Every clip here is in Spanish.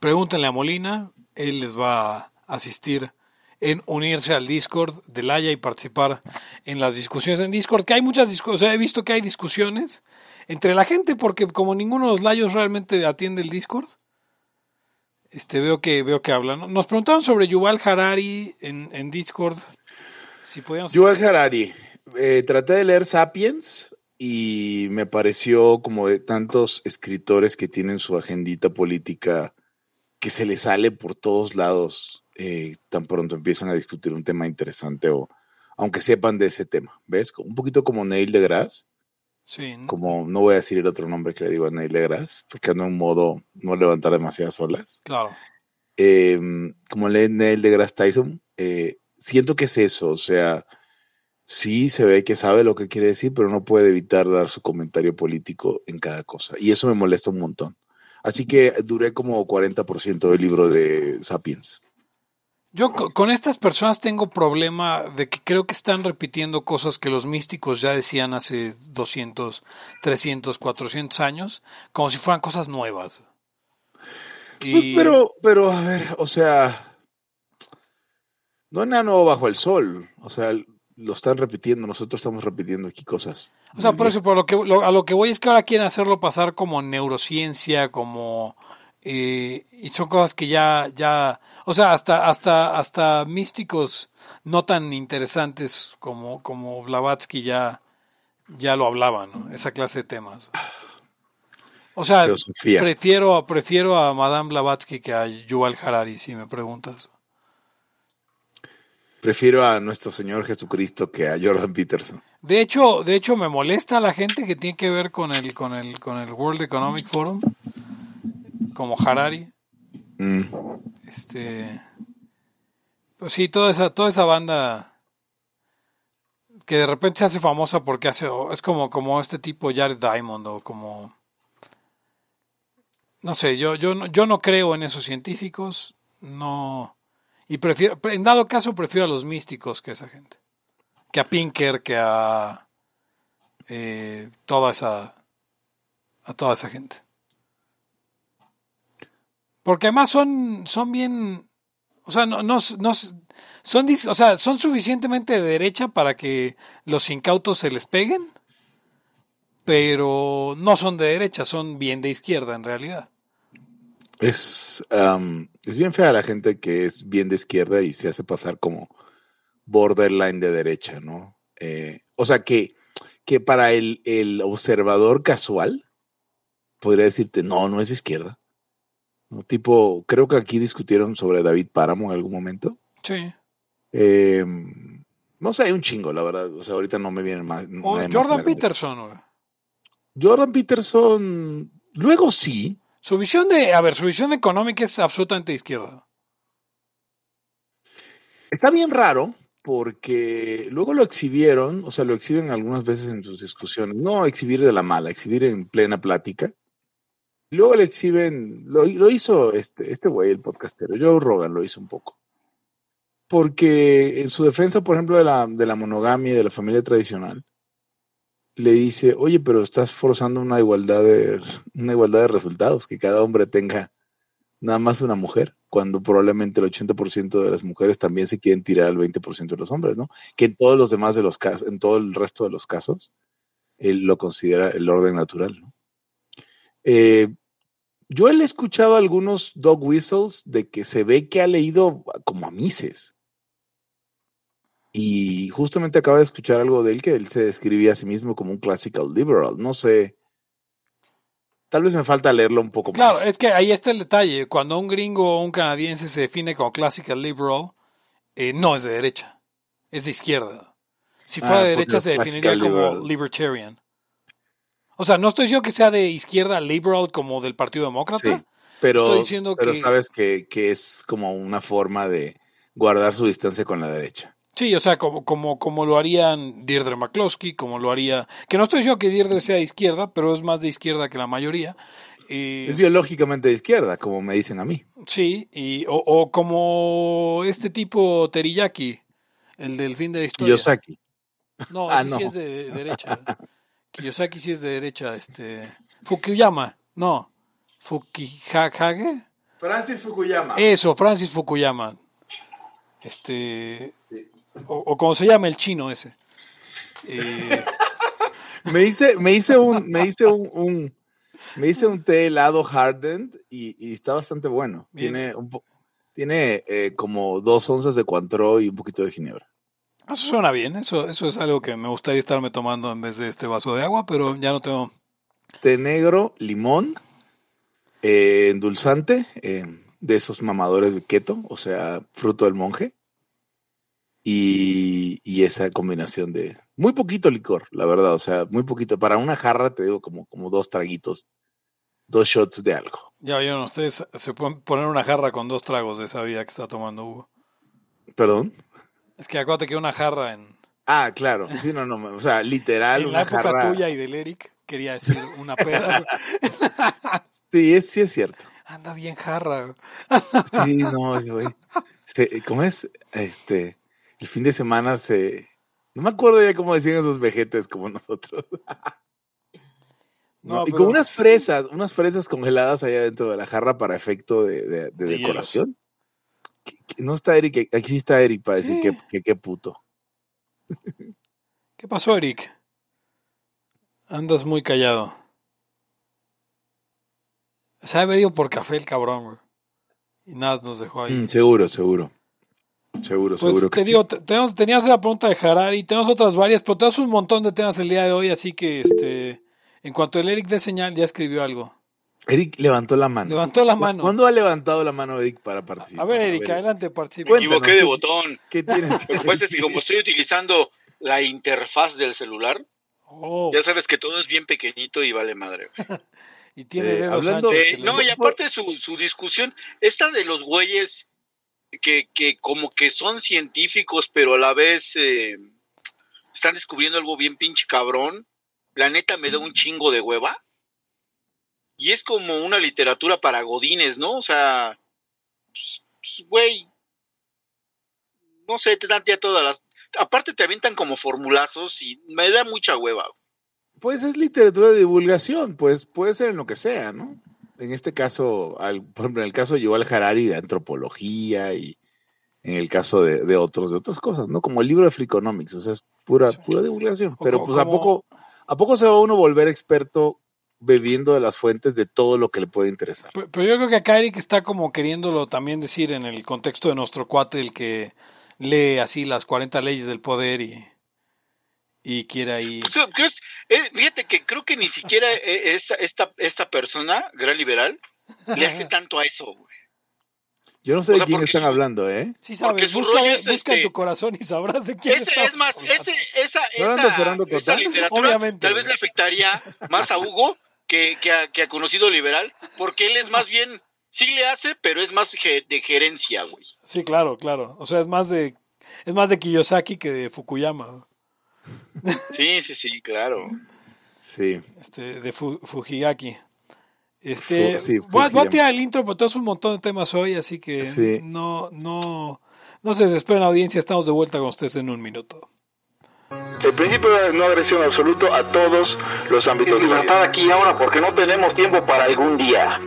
Pregúntenle a Molina, él les va a asistir en unirse al Discord de Laia y participar en las discusiones en Discord, que hay muchas discusiones, o sea, he visto que hay discusiones entre la gente porque como ninguno de los Layos realmente atiende el Discord, este veo que veo que hablan. Nos preguntaron sobre Yuval Harari en, en Discord. Si podíamos... Yuval Harari, eh, traté de leer Sapiens y me pareció como de tantos escritores que tienen su agendita política que se les sale por todos lados eh, tan pronto empiezan a discutir un tema interesante o aunque sepan de ese tema, ¿ves? Un poquito como Neil deGrasse. Sí. Como, no voy a decir el otro nombre que le digo a Neil deGrasse, porque ando en modo no levantar demasiadas olas. Claro. Eh, como Neil deGrasse Tyson, eh, siento que es eso, o sea, sí se ve que sabe lo que quiere decir, pero no puede evitar dar su comentario político en cada cosa. Y eso me molesta un montón. Así que duré como 40% del libro de Sapiens. Yo con estas personas tengo problema de que creo que están repitiendo cosas que los místicos ya decían hace 200, 300, 400 años, como si fueran cosas nuevas. Pues, pero, pero, a ver, o sea, no hay nada nuevo bajo el sol. O sea, lo están repitiendo, nosotros estamos repitiendo aquí cosas. O sea, por eso, por lo que, a lo que voy es que ahora quieren hacerlo pasar como neurociencia, como eh, y son cosas que ya, ya, o sea, hasta, hasta, hasta místicos no tan interesantes como, como Blavatsky ya, ya lo hablaban, ¿no? Esa clase de temas. O sea, prefiero, prefiero a Madame Blavatsky que a Yuval Harari, si me preguntas. Prefiero a nuestro Señor Jesucristo que a Jordan Peterson. De hecho, de hecho me molesta a la gente que tiene que ver con el, con el, con el World Economic Forum como Harari. Mm. Este. Pues sí, toda esa, toda esa banda que de repente se hace famosa porque hace. Es como, como este tipo Jared Diamond o como. No sé, yo, yo, yo no creo en esos científicos. No. Y prefiero. En dado caso, prefiero a los místicos que a esa gente. Que a Pinker, que a. Eh, toda esa. A toda esa gente. Porque además son, son bien, o sea, no, no, no son, o sea, son suficientemente de derecha para que los incautos se les peguen, pero no son de derecha, son bien de izquierda en realidad. Es, es bien fea la gente que es bien de izquierda y se hace pasar como borderline de derecha, ¿no? Eh, o sea, que, que para el, el observador casual podría decirte, no, no es izquierda. Tipo, creo que aquí discutieron sobre David Páramo en algún momento. Sí. Em, no sé, hay un chingo, la verdad. O sea, ahorita no me viene más. O Jordan Peterson. Jordan Peterson, luego sí. Su visión de, a ver, su visión económica es absolutamente izquierda. Está bien raro porque luego lo exhibieron, o sea, lo exhiben algunas veces en sus discusiones. No exhibir de la mala, exhibir en plena plática Luego le exhiben, lo, hizo este, este güey, el podcastero, Joe Rogan lo hizo un poco. Porque en su defensa, por ejemplo, de la, de la monogamia y de la familia tradicional, le dice, oye, pero estás forzando una igualdad de, una igualdad de resultados, que cada hombre tenga nada más una mujer, cuando probablemente el 80% de las mujeres también se quieren tirar al 20% de los hombres, ¿no? Que en todos los demás de los casos, en todo el resto de los casos, él lo considera el orden natural, ¿no? Eh, yo he escuchado algunos dog whistles de que se ve que ha leído como a Mises. Y justamente acaba de escuchar algo de él que él se describía a sí mismo como un classical liberal. No sé. Tal vez me falta leerlo un poco más. Claro, es que ahí está el detalle. Cuando un gringo o un canadiense se define como classical liberal, eh, no es de derecha. Es de izquierda. Si fuera ah, de derecha se definiría como libertarian. O sea, no estoy diciendo que sea de izquierda liberal como del Partido Demócrata. pero, estoy diciendo pero sabes que, es como una forma de guardar su distancia con la derecha. Sí, o sea, como, como, como lo harían Deirdre McCloskey, como lo haría... Que no estoy diciendo que Deirdre sea de izquierda, pero es más de izquierda que la mayoría. es biológicamente de izquierda, como me dicen a mí. Sí, y, o, como este tipo Teriyaki, el del fin de la historia. Yosaki. No, ah, ese sí es de derecha. Kiyosaki sí es de derecha, este. Fukuyama, no. Fukihage. Francis Fukuyama. Eso, Francis Fukuyama. Este. O, o como se llama el chino ese. Eh, Me hice, me hice un, me hice un, un- me hice un té helado hardened y, y está bastante bueno. Bien. Tiene un po- tiene eh, como dos onzas de Cointreau y un poquito de ginebra. eso suena bien. Eso, eso es algo que me gustaría estarme tomando en vez de este vaso de agua, pero ya no tengo. Té negro, limón, eh, endulzante, de esos mamadores de keto, o sea, fruto del monje. Y, y esa combinación de muy poquito licor, la verdad, o sea, muy poquito. Para una jarra te digo como, como dos traguitos, dos shots de algo. Ya vieron, ustedes se pueden poner una jarra con dos tragos de esa vida que está tomando Hugo. Perdón. Es que acuérdate que una jarra en, Ah, claro. Sí, no, no. O sea, literal, en la época jarra. tuya y del Eric, quería decir una peda. Sí, es, sí es cierto. Anda bien jarra. Sí, no, güey. ¿Cómo es? Este, el fin de semana se... No me acuerdo ya cómo decían esos vejetes como nosotros. No, No, y pero- con unas fresas, unas fresas congeladas allá dentro de la jarra para efecto de, de- de De decoración. No está Eric, aquí sí está Eric para decir Sí. que, que qué puto. ¿Qué pasó, Eric? Andas muy callado. Se ha haber ido por café el cabrón, güey. Y nada, nos dejó ahí. Mm, seguro, seguro. Seguro, Pues seguro te que sí. digo, tenemos, tenías la pregunta de Harari, tenemos otras varias, pero tenemos un montón de temas el día de hoy, así que este, en cuanto el Eric dé señal, ya escribió algo. Eric levantó la mano. Levantó la mano. ¿Cuándo ha levantado la mano Eric para participar? A ver, Eric, adelante, participa. Cuéntanos, equivoqué de ¿qué- botón. ¿Qué tienes? Lo que pasa es que como estoy utilizando la interfaz del celular, Oh, ya sabes que todo es bien pequeñito y vale madre. y tiene eh, dedos hablando- anchos. Eh, no, y aparte su, su discusión, esta de los güeyes que, que como que son científicos, pero a la vez eh, están descubriendo algo bien pinche cabrón, la neta me da un chingo de hueva. Y es como una literatura para godines, ¿no? O sea, pues, pues, güey, no sé, te dan ya todas las... Aparte te avientan como formulazos y me da mucha hueva. Pues es literatura de divulgación, pues puede ser en lo que sea, ¿no? En este caso, al- por ejemplo, en el caso de Yuval Harari de antropología y en el caso de, de otros, de otras cosas, ¿no? Como el libro de Freakonomics, o sea, es pura, Sí. pura divulgación. Pero pues a poco, a poco se va uno a volver experto bebiendo de las fuentes de todo lo que le puede interesar. Pero, pero yo creo que acá Eric está como queriéndolo también decir en el contexto de nuestro cuate, el que lee así las 40 leyes del poder y, y que es- eh, fíjate que creo que ni siquiera eh, esta, esta, esta persona, gran liberal, le hace tanto a eso. güey. Yo no sé O de quién están su- hablando, ¿eh? Sí sabes, busca, busca en este, tu corazón y sabrás de quién Ese, estamos es más, hablando. ese, esa, ¿No hablando de esa, esa literatura Obviamente, tal vez le afectaría más a Hugo que, que, a, que a conocido liberal, porque él es más bien, sí le hace, pero es más ge- de gerencia, güey. Sí, claro, claro. O sea, es más de es más de Kiyosaki que de Fukuyama, Sí, sí, sí, claro. Sí. este, de Fu- Fujigaki. Este, sí, voy, a- voy a Fukuyama. tirar el intro, pero tenemos un montón de temas hoy, así que Sí. no, no, no se desesperen audiencia, estamos de vuelta con ustedes en un minuto. El principio de no agresión absoluto a todos los ámbitos de la vida. aquí y ahora porque no tenemos tiempo para algún día.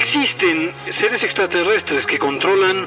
Existen seres extraterrestres que controlan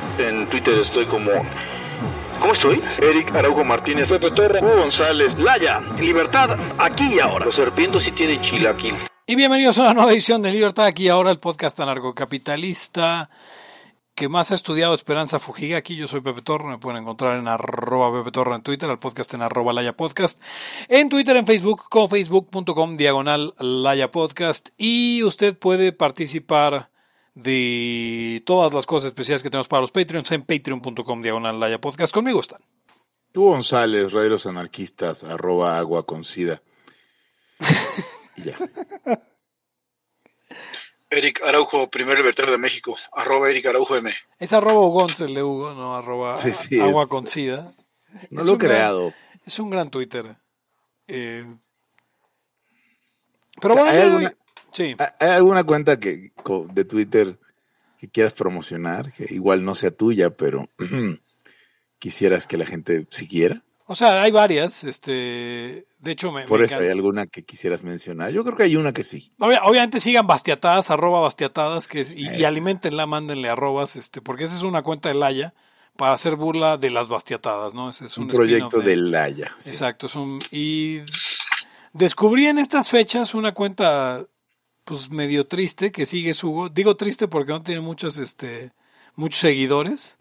en Twitter estoy como. ¿Cómo estoy? Eric Araujo Martínez, Pepe Torre, Hugo González, Laya, Libertad aquí y ahora. Los serpientes sí tienen chilaquil. Y bienvenidos a una nueva edición de Libertad aquí y ahora, el podcast anarcocapitalista que más ha estudiado Esperanza Fujigaki. Yo soy Pepe Torre, me pueden encontrar en arroba Pepe Torre en Twitter, al podcast en arroba Laya Podcast, en Twitter, en Facebook, con facebook.com diagonal Laya Podcast. Y usted puede participar de todas las cosas especiales que tenemos para los Patreons en patreon.com diagonal Laya Podcast. Conmigo están. Tú González, Rey de los Anarquistas, arroba agua con sida. Y ya. Eric Araujo, primer libertario de México, arroba Eric Araujo M. Es arroba Gonz el de Hugo, no arroba Sí, sí, agua es- con sida. No Es lo he un gran- creado. es un gran Twitter. Eh, pero bueno, ¿Hay alguna- sí. ¿Hay alguna cuenta que de Twitter que quieras promocionar? Que igual no sea tuya, pero quisieras que la gente siguiera. O sea, hay varias. Este, de hecho, me, Por me eso, encanta. ¿hay alguna que quisieras mencionar? Yo creo que hay una que sí. Obvia- obviamente sigan bastiatadas, arroba bastiatadas, que es- y, y alimentenla, mándenle arrobas, este, porque esa es una cuenta de Laya para hacer burla de las bastiatadas, ¿no? Ese es un, Un, proyecto spin-off de Laya. sí. Exacto, es un y descubrí en estas fechas una cuenta pues medio triste que sigue Hugo. Digo triste porque no tiene muchos este muchos seguidores,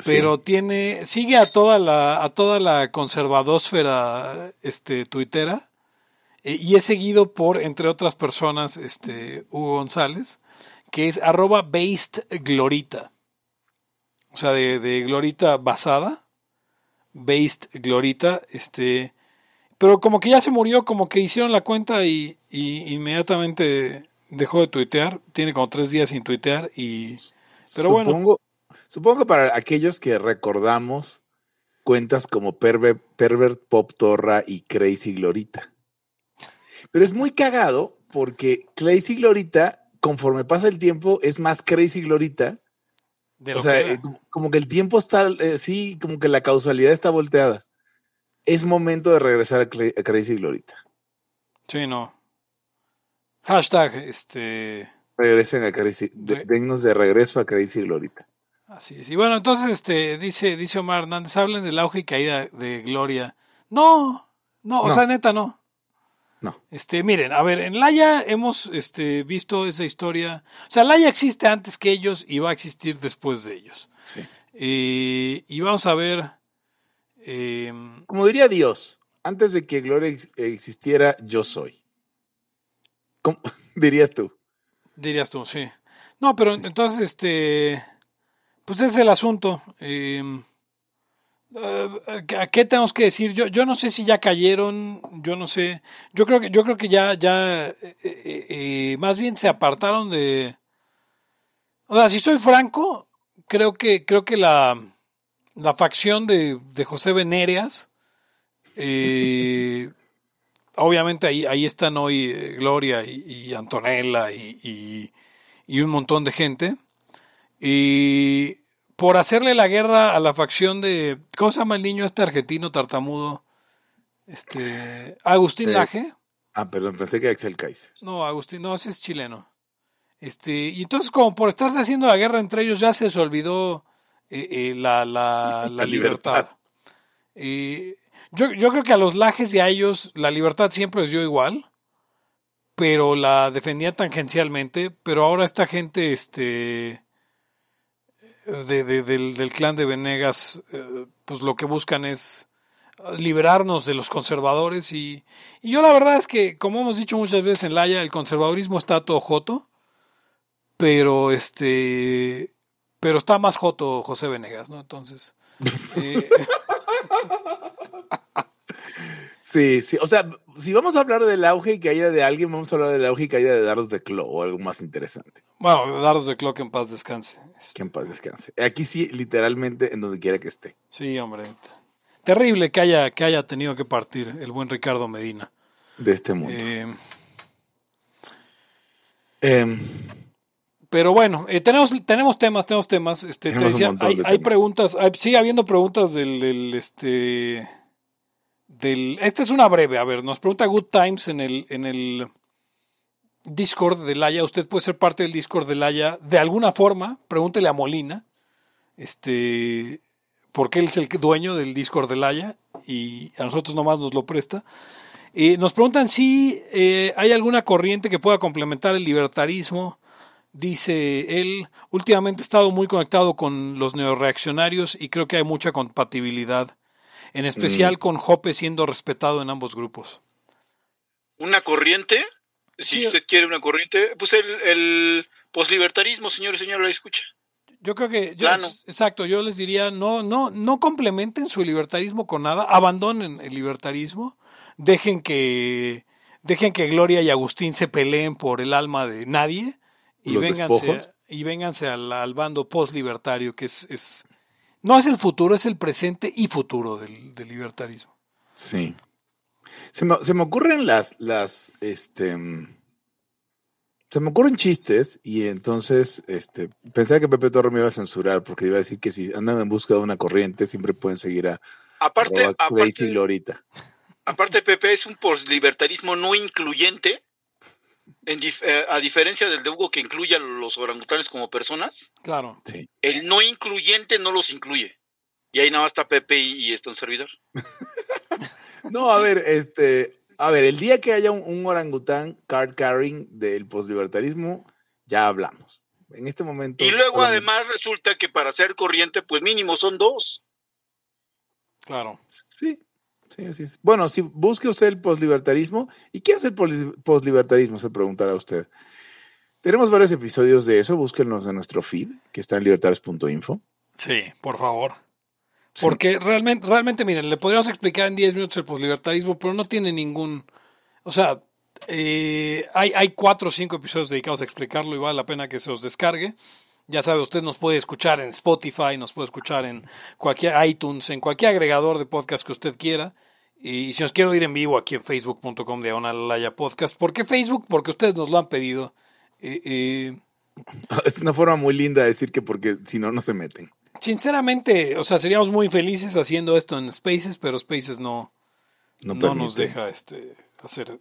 Sí. pero tiene sigue a toda la a toda la conservadósfera este tuitera eh, y es seguido por entre otras personas este Hugo González que es arroba based glorita o sea de, de glorita basada based glorita este pero como que ya se murió como que hicieron la cuenta y, y inmediatamente dejó de tuitear tiene como tres días sin tuitear y pero bueno supongo, supongo que para aquellos que recordamos cuentas como Pervert, Pervert Pop Torra y Crazy Glorita. Pero es muy cagado porque Crazy Glorita, conforme pasa el tiempo, es más Crazy Glorita. de O sea, que eh, como- como que el tiempo está, eh, sí, como que la causalidad está volteada. Es momento de regresar a, a Crazy Glorita. sí no hashtag este Regresen a Crazy, Re- de regreso a Crazy Glorita. Así es. Y bueno, entonces este dice dice Omar Hernández, hablen del auge y caída de Gloria. No, no, o sea, neta no. No. Este, miren, a ver, en Laia hemos este, visto esa historia. O sea, Laia existe antes que ellos y va a existir después de ellos. Sí. Eh, y vamos a ver. Eh, Como diría Dios, antes de que Gloria ex- existiera, yo soy. ¿Cómo dirías tú? dirías tú, sí. No, pero entonces, este. Pues es el asunto. Eh, eh, ¿A qué tenemos que decir? Yo, yo no sé si ya cayeron, yo no sé. Yo creo que, yo creo que ya, ya, eh, eh, más bien se apartaron de. O sea, si soy franco, creo que, creo que la, la facción de, de José Venereas, eh, obviamente ahí, ahí están hoy eh, Gloria y, y Antonella y, y, y un montón de gente. Y por hacerle la guerra a la facción de. ¿Cómo se llama el niño este argentino tartamudo? Este. Agustín Eh, Laje. Ah, perdón, pensé que Axel Kaiser. No, Agustín, no, ese es chileno. Este, y entonces, como por estarse haciendo la guerra entre ellos, ya se les olvidó eh, eh, la, la, la La libertad. libertad. Yo, yo creo que a los lajes y a ellos la libertad siempre les dio igual, pero la defendían tangencialmente. Pero ahora esta gente, este, de, de- del, del clan de Venegas, eh, pues lo que buscan es liberarnos de los conservadores y, y yo la verdad es que, como hemos dicho muchas veces en Laia, el conservadurismo está todo joto, pero este, pero está más joto José Venegas, ¿no? Entonces, eh, Sí, sí. O sea, si vamos a hablar del auge y caída de alguien, vamos a hablar del auge y caída de Dardos de Clo o algo más interesante. bueno, daros de Clock en paz descanse. Que en paz descanse. Aquí sí, literalmente, en donde quiera que esté. sí, hombre. Terrible que haya, que haya tenido que partir el buen Ricardo Medina. De este mundo. Eh, Em, Pero bueno, eh, tenemos, tenemos temas, tenemos temas. Este, te Tenemos decía, hay, de hay temas. preguntas, hay- sigue habiendo preguntas del, del, este del esta es una breve, a ver, nos pregunta Good Times en el en el Discord de Laia, usted puede ser parte del Discord de Laia de alguna forma, pregúntele a Molina. Este porque él es el dueño del Discord de Laia y a nosotros nomás nos lo presta. Eh, nos preguntan si eh, hay alguna corriente que pueda complementar el libertarismo. Dice él, últimamente he estado muy conectado con los neoreaccionarios y creo que hay mucha compatibilidad, en especial con Jope siendo respetado en ambos grupos. Una corriente, si Sí. usted quiere una corriente, pues el, el Poslibertarismo, señores y señores, la escucha. Yo creo que, yo, exacto, yo les diría, no, no, no complementen su libertarismo con nada, abandonen el libertarismo, dejen que, dejen que Gloria y Agustín se peleen por el alma de nadie y Los vénganse, despojos. y vénganse al, al bando postlibertario que es, es, no es el futuro, es el presente y futuro del, del libertarismo. Sí. Se me, se me ocurren las, las, este, se me ocurren chistes y entonces, este, pensaba que Pepe Torre me iba a censurar porque iba a decir que si andan en busca de una corriente siempre pueden seguir a Aparte, Crazy aparte, Lorita. aparte, Pepe es un poslibertarismo no incluyente, en dif- eh, a diferencia del de Hugo que incluye a los orangutanes como personas, Claro. Sí. el no incluyente no los incluye. Y ahí nada más está Pepe y, y está un servidor. No, a ver, este, a ver, el día que haya un, un orangután card carrying del poslibertarismo, ya hablamos. En este momento. Y luego solamente- además resulta que para ser corriente, pues mínimo son dos. Claro. Sí, sí, así es. Bueno, si busque usted el poslibertarismo, ¿y qué es el poslibertarismo? Se preguntará usted. Tenemos varios episodios de eso, búsquenos en nuestro feed, que está en libertarios.info. Sí, por favor. Sí. Porque realmente, realmente, miren, le podríamos explicar en 10 minutos el poslibertarismo, pero no tiene ningún. O sea, eh, hay, hay cuatro o cinco episodios dedicados a explicarlo y vale la pena que se los descargue. Ya sabe, usted nos puede escuchar en Spotify, nos puede escuchar en cualquier iTunes, en cualquier agregador de podcast que usted quiera. Y si nos quiere oír en vivo aquí en facebook.com diagonal Laya podcast. ¿Por qué Facebook? Porque ustedes nos lo han pedido. Eh, eh, Es una forma muy linda de decir que porque si no, no se meten. Sinceramente, o sea, seríamos muy felices haciendo esto en Spaces, pero Spaces no, No, no, nos deja este hacer.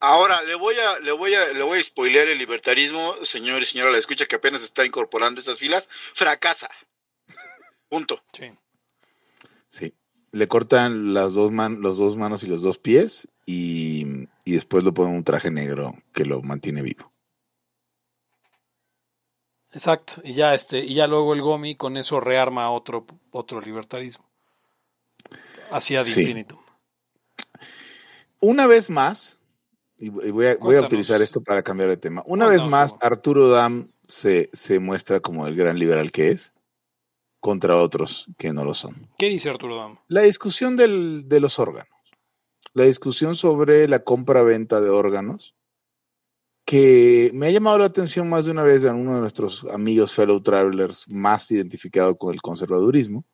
Ahora, le voy a, le voy a, le voy a spoilear el libertarismo, señor y señora, la escucha que apenas está incorporando esas filas, fracasa. Punto. Sí. Sí. Le cortan las dos, man, los dos manos y los dos pies y, y después lo ponen un traje negro que lo mantiene vivo. Exacto. Y ya este, y ya luego el Gomi con eso rearma otro, otro libertarismo. Hacia ad Sí. infinitum. Una vez más, y voy a, voy a utilizar esto para cambiar de tema. Una vez más. Arturo Dam se, se muestra como el gran liberal que es contra otros que no lo son. ¿Qué dice Arturo Dam? La discusión del- de los órganos. La discusión sobre la compra-venta de órganos, que me ha llamado la atención más de una vez de uno de nuestros amigos fellow travelers más identificado con el conservadurismo,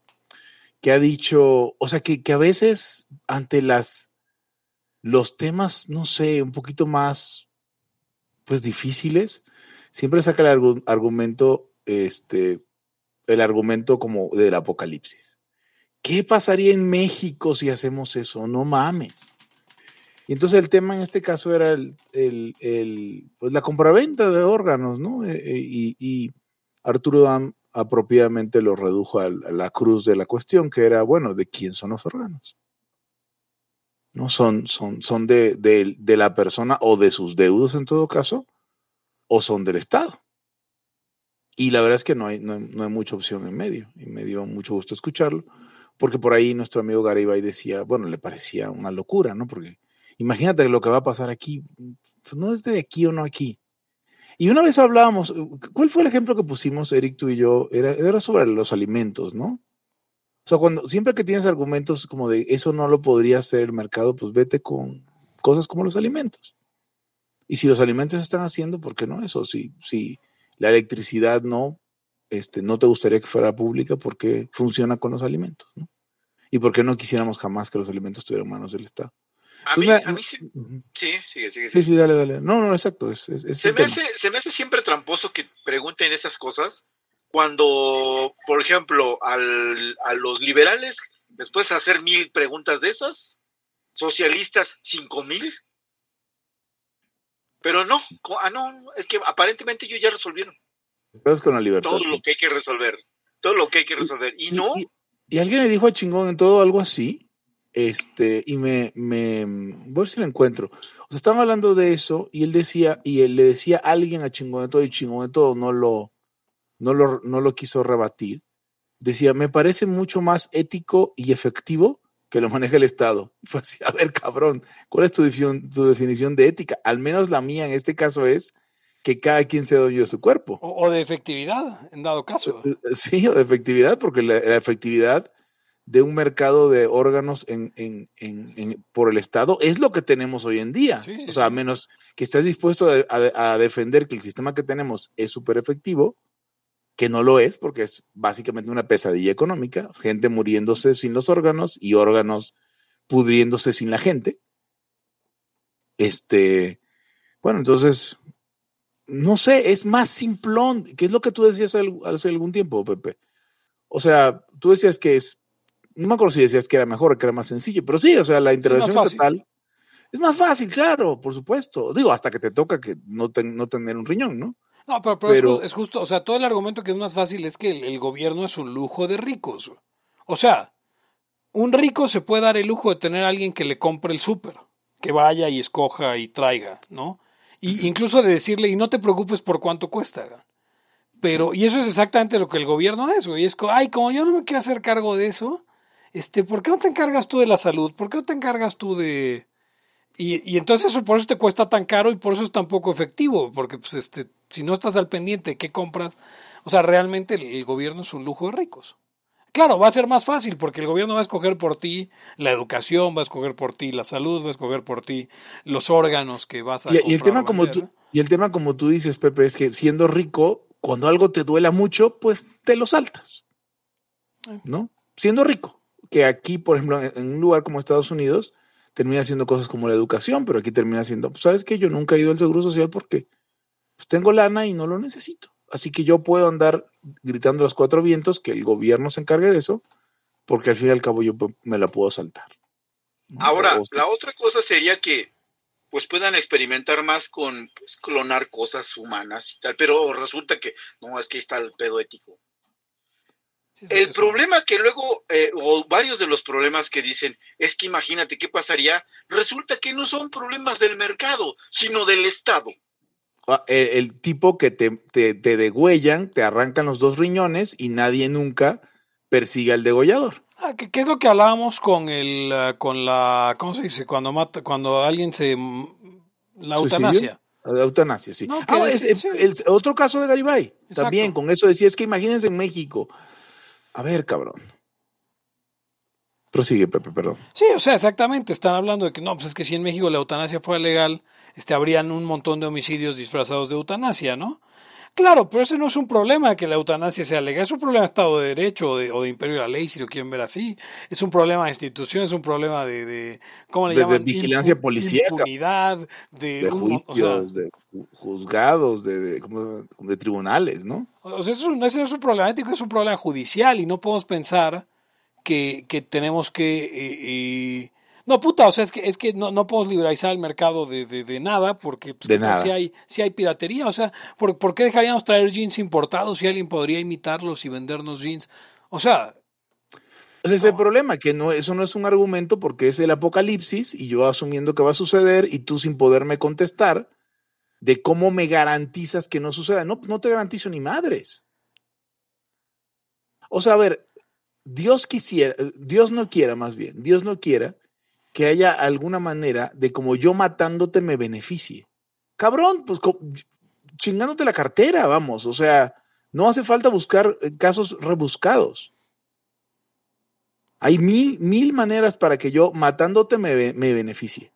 que ha dicho, o sea, que, que a veces ante las los temas, no sé, un poquito más, pues difíciles, siempre saca el argu- argumento, este, el argumento como del apocalipsis. ¿Qué pasaría en México si hacemos eso? No mames. Y entonces el tema en este caso era el, el- pues la compraventa de órganos, ¿no? Eh, eh, y, Arturo Dam apropiadamente lo redujo a, la cruz de la cuestión, que era, bueno, ¿de quién son los órganos? ¿No? Son, son, son de, de- de la persona o de sus deudos en todo caso, o son del Estado. Y la verdad es que no hay, no no hay mucha opción en medio. Y me dio mucho gusto escucharlo, porque por ahí nuestro amigo Garibay decía, bueno, le parecía una locura, ¿no? Porque imagínate lo que va a pasar aquí, pues no es de aquí o no aquí. Y una vez hablábamos, ¿cuál fue el ejemplo que pusimos, Eric, tú y yo? Era, era sobre los alimentos, ¿no? O sea, cuando siempre que tienes argumentos como de eso no lo podría hacer el mercado, pues vete con cosas como los alimentos. Y si los alimentos se están haciendo, ¿por qué no eso? Si, si la electricidad no, este, no te gustaría que fuera pública, ¿por qué funciona con los alimentos? ¿no? ¿Y por qué no quisiéramos jamás que los alimentos estuvieran en manos del Estado? A mí, a mí sí, sí, sigue, sigue, Sí, sigue. sí, dale, dale. No, no, exacto. Es, es- es Se me, hace, se me hace siempre tramposo que pregunten esas cosas cuando, por ejemplo, al- a los liberales después de hacer mil preguntas de esas, socialistas cinco mil. Pero no, ah, no, es que aparentemente ellos ya resolvieron Pero es con la libertad. todo sí. lo que hay que resolver, todo lo que hay que resolver. Y no, Y, y alguien le dijo a Chingón en todo algo así. Este, y me, me, voy a ver si lo encuentro. O sea, estaban hablando de eso y él decía, y él le decía a alguien a Chingón de todo y Chingón de todo no lo, no lo, no lo quiso rebatir. Decía, me parece mucho más ético y efectivo que lo maneja el Estado. Fue así, a ver, cabrón, ¿cuál es tu definición, tu definición de ética? Al menos la mía en este caso es que cada quien sea dueño de su cuerpo. O, o de efectividad, en dado caso. Sí, o de efectividad, porque la, la efectividad de un mercado de órganos en, en, en, en- por el Estado es lo que tenemos hoy en día. Sí, sí, o sea, a sí. menos que estés dispuesto a, a- a defender que el sistema que tenemos es súper efectivo, que no lo es, porque es básicamente una pesadilla económica, gente muriéndose sin los órganos y órganos pudriéndose sin la gente. Este, bueno, entonces, no sé, es más simplón, que es lo que tú decías hace algún tiempo, Pepe. O sea, tú decías que es, no me acuerdo si decías que era mejor, que era más sencillo, pero sí, o sea, la intervención fácil. estatal es más fácil, claro, por supuesto. Digo, hasta que te toca que no, ten- no tener un riñón, ¿no? No, pero, pero es Pero- ju- es, justo, o sea, todo el argumento que es más fácil es que el, el gobierno es un lujo de ricos. O sea, un rico se puede dar el lujo de tener a alguien que le compre el súper, que vaya y escoja y traiga, ¿no? Y incluso de decirle, y no te preocupes por cuánto cuesta. Pero, y eso es exactamente lo que el gobierno es, güey. Es como, ay, como yo no me quiero hacer cargo de eso, este, ¿por qué no te encargas tú de la salud? ¿Por qué no te encargas tú de, y, y entonces eso por eso te cuesta tan caro y por eso es tan poco efectivo, porque pues este, si no estás al pendiente de qué compras, o sea, realmente el, el gobierno es un lujo de ricos. Claro, va a ser más fácil porque el gobierno va a escoger por ti la educación, va a escoger por ti la salud, va a escoger por ti los órganos que vas a Y, y el tema como tú, y el tema como tú dices, Pepe, es que siendo rico, cuando algo te duela mucho, pues te lo saltas. ¿No? Siendo rico. Que aquí, por ejemplo, en, en un lugar como Estados Unidos, termina haciendo cosas como la educación, pero aquí termina siendo, pues, ¿sabes qué? Yo nunca he ido al Seguro Social porque pues, tengo lana y no lo necesito. Así que yo puedo andar gritando a los cuatro vientos que el gobierno se encargue de eso, porque al fin y al cabo yo me la puedo saltar. ¿no? Ahora, la otra cosa sería que pues puedan experimentar más con pues, clonar cosas humanas y tal, pero resulta que no, es que ahí está el pedo ético. Sí, sí, El problema que luego, eh, o varios de los problemas que dicen, es que imagínate qué pasaría, resulta que no son problemas del mercado, sino del Estado. Ah, El, el tipo que te, te, te degüellan, te arrancan los dos riñones y nadie nunca persigue al degollador. Ah, ¿qué, qué es lo que hablábamos con el, ah, con la, ¿cómo se dice? Cuando mata, cuando alguien se, mm, la ¿Suicidio? eutanasia. La eutanasia, sí. No, Ah, es- es- sí. el- otro caso de Garibay. Exacto. También con eso decía, es que imagínense en México. A ver, cabrón. Prosigue, Pepe, perdón. Sí, o sea, exactamente. Están hablando de que no, pues es que si en México la eutanasia fuera legal, este, habrían un montón de homicidios disfrazados de eutanasia, ¿no? Claro, pero ese no es un problema que la eutanasia sea legal, es un problema de Estado de Derecho o de, o de imperio de la ley, si lo quieren ver así. Es un problema de institución, es un problema de, de ¿cómo le De- de vigilancia policíaca. Impunidad, de, De un- o sea, juicios, de ju- juzgados, de, de, tribunales, ¿no? O sea, eso no es, no es un problema ético, es un problema judicial y no podemos pensar que, que tenemos que... eh, eh, no, puta, o sea, es que, es que no, no podemos liberalizar el mercado de, de, de nada porque pues, De ¿qué tal nada. Si, hay, si hay piratería, o sea, ¿por, ¿por qué dejaríamos traer jeans importados si alguien podría imitarlos y vendernos jeans? O sea, Ese es el problema, que no, eso no es un argumento porque es el apocalipsis y yo asumiendo que va a suceder y tú sin poderme contestar de cómo me garantizas que no suceda. No, no te garantizo ni madres. O sea, a ver, Dios quisiera, Dios no quiera más bien, Dios no quiera que haya alguna manera de como yo matándote me beneficie. Cabrón, pues chingándote la cartera, vamos. O sea, no hace falta buscar eh, casos rebuscados. Hay mil, mil maneras para que yo matándote me, me beneficie.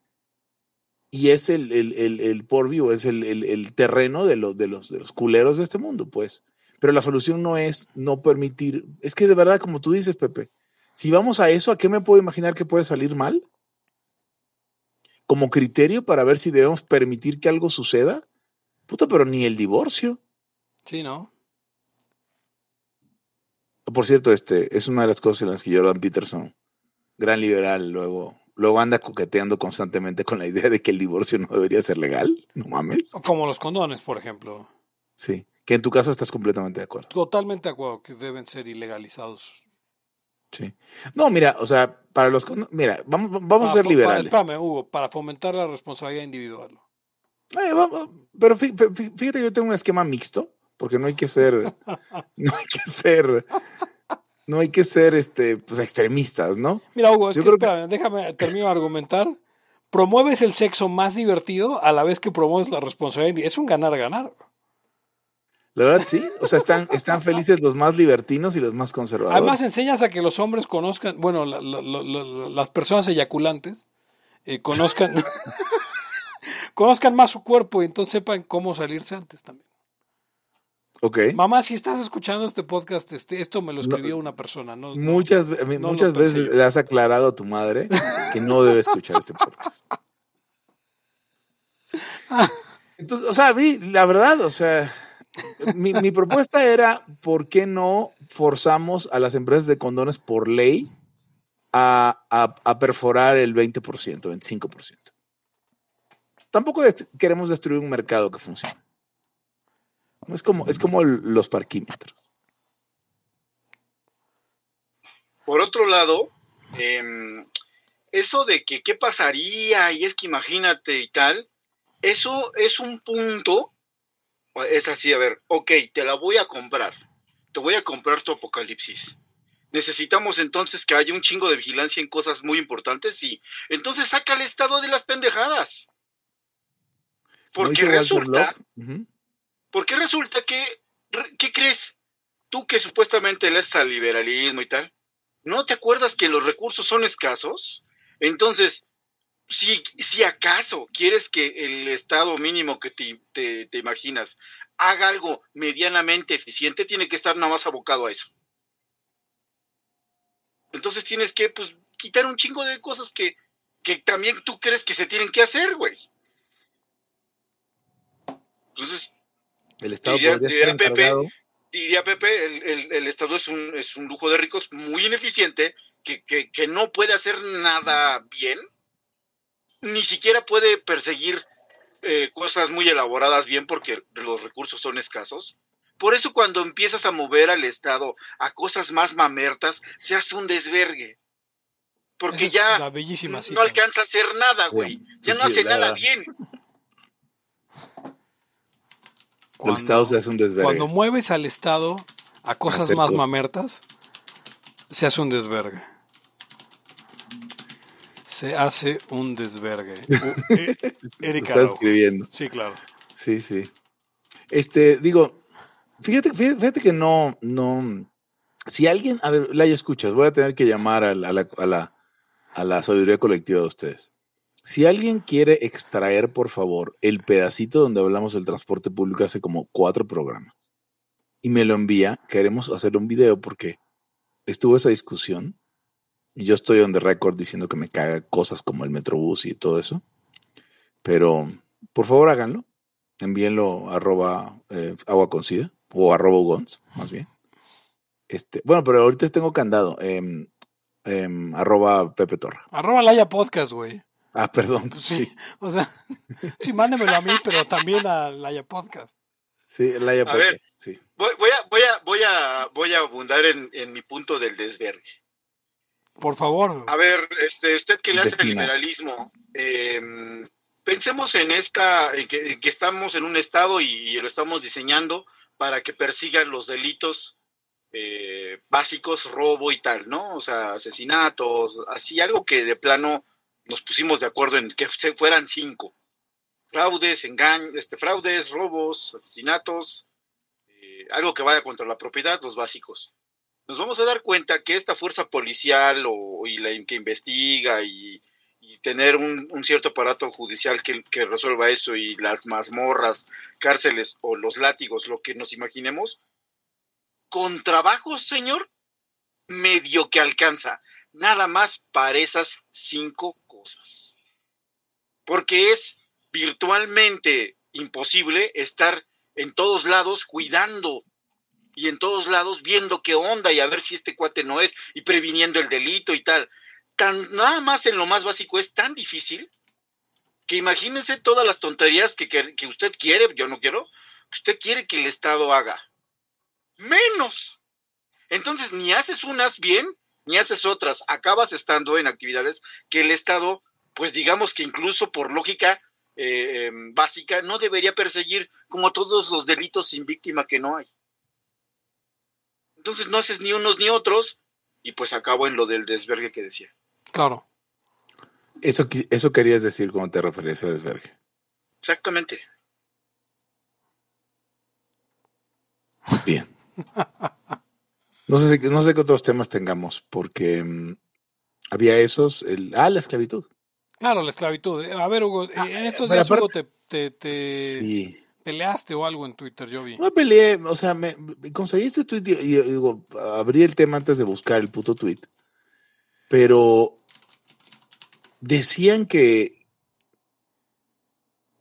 Y es el, el, el, es el, el, el terreno de los, de, los, de los culeros de este mundo, pues. Pero la solución no es no permitir. Es que de verdad, como tú dices, Pepe, si vamos a eso, ¿a qué me puedo imaginar que puede salir mal? Como criterio para ver si debemos permitir que algo suceda. Puta, pero ni el divorcio. sí, ¿no? Por cierto, este es una de las cosas en las que Jordan Peterson, gran liberal, luego, luego anda coqueteando constantemente con la idea de que el divorcio no debería ser legal. No mames. Como los condones, por ejemplo. Sí. Que en tu caso estás completamente de acuerdo. Totalmente de acuerdo que deben ser ilegalizados. Sí. No, mira, o sea, para los mira, vamos, vamos a ser liberales. Para, espérame, Hugo, para fomentar la responsabilidad individual. Eh, vamos, pero fí- fí- fíjate que yo tengo un esquema mixto, porque no hay que ser, no hay que ser, no hay que ser, este, pues extremistas, ¿no? Mira, Hugo, es Yo que creo que- espérame, déjame termino de argumentar, promueves el sexo más divertido a la vez que promueves la responsabilidad. Es un ganar-ganar. La verdad, sí. O sea, están, están felices los más libertinos y los más conservadores. Además, enseñas a que los hombres conozcan, bueno, la- la- la- la- las personas eyaculantes eh, conozcan, conozcan más su cuerpo y entonces sepan cómo salirse antes también. ok. Mamá, si estás escuchando este podcast, este, esto me lo escribió una persona. No, Muchas, no muchas veces le has aclarado a tu madre que no debe escuchar este podcast. Entonces, o sea, vi, la verdad, o sea, mi, mi propuesta era, ¿por qué no forzamos a las empresas de condones por ley a, a- perforar el 20%, 25%? Tampoco queremos destruir un mercado que funcione. Es como, es como los parquímetros. Por otro lado, em, eso de que qué pasaría y es que imagínate y tal, eso es un punto, es así, a ver, ok, te la voy a comprar, te voy a comprar tu apocalipsis. Necesitamos entonces que haya un chingo de vigilancia en cosas muy importantes, sí. Entonces saca el estado de las pendejadas. Porque resulta, porque resulta que, ¿qué crees? Tú que supuestamente lees al liberalismo y tal, ¿no te acuerdas que los recursos son escasos? Entonces, si, si acaso quieres que el estado mínimo que te, te- te imaginas haga algo medianamente eficiente, tiene que estar nada más abocado a eso. Entonces tienes que pues, quitar un chingo de cosas que, que también tú crees que se tienen que hacer, güey. Entonces, El Estado Diría- diría estar Pepe, diría Pepe, el, el- el Estado es un, es un lujo de ricos muy ineficiente, que, que- que no puede hacer nada bien, ni siquiera puede perseguir eh, cosas muy elaboradas bien porque los recursos son escasos. Por eso cuando empiezas a mover al Estado a cosas más mamertas, se hace un desvergue. Porque Esa ya la bellísima no alcanza a hacer nada, güey. Ya sí, no hace la nada bien. El Estado se hace un desvergue. Cuando mueves al Estado a cosas más cosas. mamertas, se hace un desvergue. Se hace un desvergue. Lo estás Araujo. escribiendo. Sí, claro. Sí, sí. Este, digo, fíjate, fíjate, fíjate que no, no. Si alguien, a ver, la escuchas, voy a tener que llamar a la, a la, a la, a la sabiduría colectiva de ustedes. Si alguien quiere extraer, por favor, el pedacito donde hablamos del transporte público hace como cuatro programas y me lo envía, queremos hacer un video porque estuvo esa discusión y yo estoy on the record diciendo que me caga cosas como el metrobús y todo eso. Pero, por favor, háganlo envíenlo arroba eh, agua con sida o arroba ugons, más bien. Este, bueno, pero ahorita tengo candado. em, em, arroba Pepe Torra. Arroba Laya Podcast, güey. Ah, perdón. Pues sí, sí. O sea, sí, mándemelo a mí, pero también a Laya Podcast. sí, Laia A Pepe, ver. sí. Voy, voy a, voy, a, voy, a, voy a abundar en, en mi punto del desvergue. Por favor. A ver, este, usted que le hace al Defina. liberalismo, eh, pensemos en esta, en que, que estamos en un estado y, y lo estamos diseñando para que persigan los delitos eh, básicos, robo y tal, ¿no? O sea, asesinatos, así algo que de plano nos pusimos de acuerdo en que se fueran cinco. Fraudes, engaños, este, fraudes, robos, asesinatos, eh, algo que vaya contra la propiedad, los básicos nos vamos a dar cuenta que esta fuerza policial o, y la que investiga y, tener un, un cierto aparato judicial que, que resuelva eso y las mazmorras, cárceles o los látigos, lo que nos imaginemos, con trabajo, señor, medio que alcanza, nada más para esas cinco cosas. Porque es virtualmente imposible estar en todos lados cuidando y en todos lados viendo qué onda y a ver si este cuate no es y previniendo el delito y tal. Tan nada más en lo más básico es tan difícil que imagínense todas las tonterías que, que, usted quiere, yo no quiero, que usted quiere que el Estado haga. Menos. Entonces ni haces unas bien, ni haces otras. Acabas estando en actividades que el Estado, pues digamos que incluso por lógica eh, básica, no debería perseguir como todos los delitos sin víctima que no hay. Entonces no haces ni unos ni otros y pues acabo en lo del desvergue que decía. Claro. Eso, eso querías decir cuando te referías a desvergue. Exactamente. Bien. No sé, si- no sé qué otros temas tengamos, porque mm, había esos. El, ah, la esclavitud. Claro, la esclavitud. A ver, Hugo, Ah, en estos días, Hugo, te, te Sí. Peleaste o algo en Twitter, yo vi. No peleé, o sea, me, conseguí este tweet y, abrí el tema antes de buscar el puto tweet. Pero decían que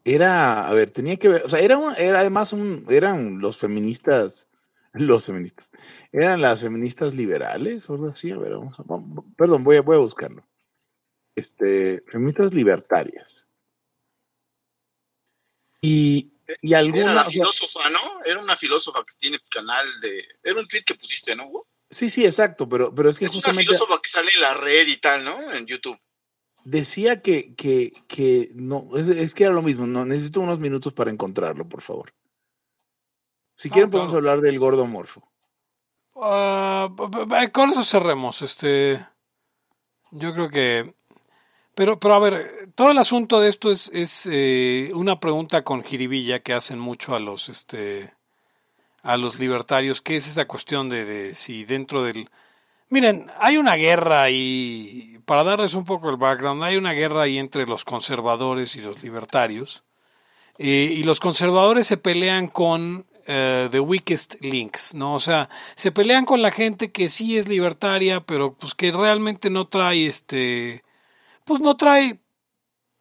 era, a ver, tenía que ver, o sea, era, un- era además un, eran los feministas, los feministas, eran las feministas liberales o algo así, a ver, vamos a, perdón, voy a, voy a buscarlo. Este, feministas libertarias. Y, y Era algunas, la filósofa, ¿no? Era una filósofa que tiene canal de. Era un tweet que pusiste, ¿no, Hugo? Sí, sí, exacto, pero, pero es que Es una justamente filósofa que sale en la red y tal, ¿no? En YouTube. decía que, que, que no, es, es que era lo mismo, no, necesito unos minutos para encontrarlo, por favor. Si No, quieren podemos hablar del gordo morfo. Ah, con eso cerremos. Este, yo creo que, pero, pero a ver, todo el asunto de esto es, es eh, una pregunta con jiribilla que hacen mucho a los, este, a los libertarios, que es esa cuestión de, de si dentro del, miren, hay una guerra ahí, para darles un poco el background, hay una guerra ahí entre los conservadores y los libertarios. Eh, y los conservadores se pelean con eh, the weakest links, ¿no? O sea, se pelean con la gente que sí es libertaria, pero pues que realmente no trae este, pues no trae,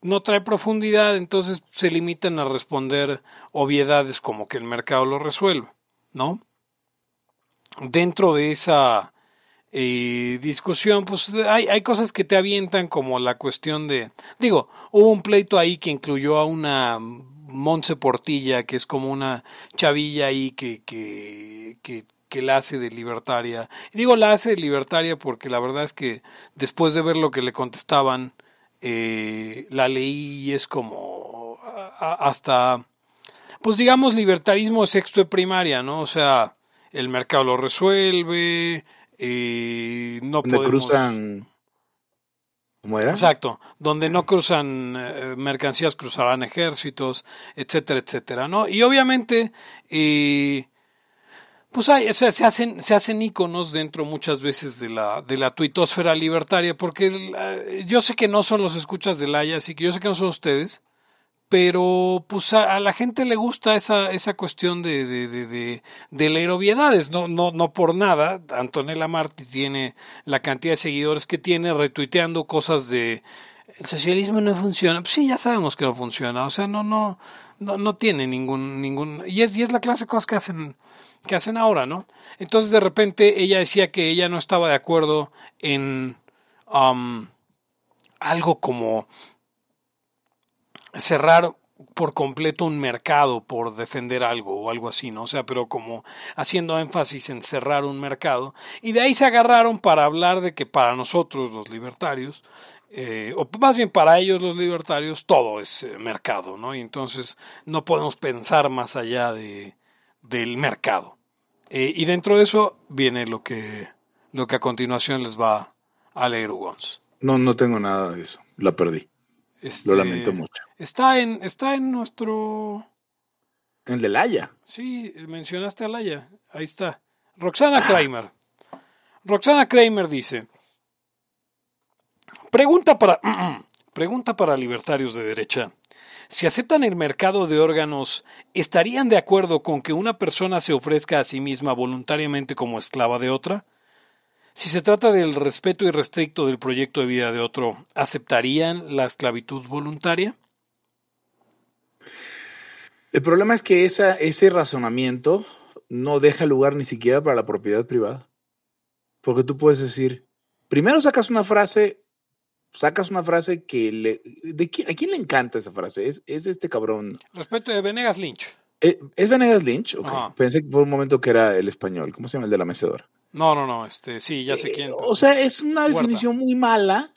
no trae profundidad, entonces se limitan a responder obviedades como que el mercado lo resuelve, ¿no? Dentro de esa eh, discusión, pues hay, hay cosas que te avientan como la cuestión de, digo, hubo un pleito ahí que incluyó a una Monse Portilla, que es como una chavilla ahí que, que, que, que la hace de libertaria. Y digo la hace de libertaria porque la verdad es que después de ver lo que le contestaban, eh, la leí y es como hasta, pues digamos, libertarismo sexto de primaria, ¿no? O sea, el mercado lo resuelve, eh, no Donde podemos... cruzan. ¿Cómo era? Exacto, donde no cruzan eh, mercancías, cruzarán ejércitos, etcétera, etcétera, ¿no? Y obviamente, eh, pues hay, o sea, se hacen, se hacen íconos dentro muchas veces de la, de la tuitosfera libertaria, porque yo sé que no son los escuchas del Haya, así que yo sé que no son ustedes, pero pues a, a la gente le gusta esa, esa cuestión de, de, de, de, de leer obviedades, no, no, no por nada, Antonella Marti tiene la cantidad de seguidores que tiene retuiteando cosas de el socialismo no funciona, pues sí, ya sabemos que no funciona, o sea, no, no, no, no tiene ningún, ningún, y es, y es la clase de cosas que hacen, que hacen ahora, ¿no? Entonces de repente ella decía que ella no estaba de acuerdo en um, algo como cerrar por completo un mercado por defender algo o algo así, ¿no? O sea, pero como haciendo énfasis en cerrar un mercado. Y de ahí se agarraron para hablar de que para nosotros los libertarios, eh, o más bien para ellos los libertarios, todo es eh, mercado, ¿no? Y entonces no podemos pensar más allá de, del mercado. Eh, y dentro de eso viene lo que, lo que a continuación les va a leer Ugons. No, no tengo nada de eso. La perdí. Este, Lo lamento mucho. Está en, está en nuestro. El de Laia. Sí, mencionaste a Laia. Ahí está. Roxana Kramer. Roxana Kramer dice: Pregunta para. pregunta para libertarios de derecha. Si aceptan el mercado de órganos, ¿estarían de acuerdo con que una persona se ofrezca a sí misma voluntariamente como esclava de otra? Si se trata del respeto irrestricto del proyecto de vida de otro, ¿aceptarían la esclavitud voluntaria? El problema es que ese razonamiento no deja lugar ni siquiera para la propiedad privada. Porque tú puedes decir, primero sacas una frase, sacas una frase que le... ¿de quién, ¿A quién le encanta esa frase? Es, es este cabrón. Respeto de Venegas Lynch. ¿Eh, ¿Es Venegas Lynch? Pensé por un momento que era el español. ¿Cómo se llama el de la mecedora? No, no, no, este, sí, ya sé quién. Eh, o sea, es una definición muy mala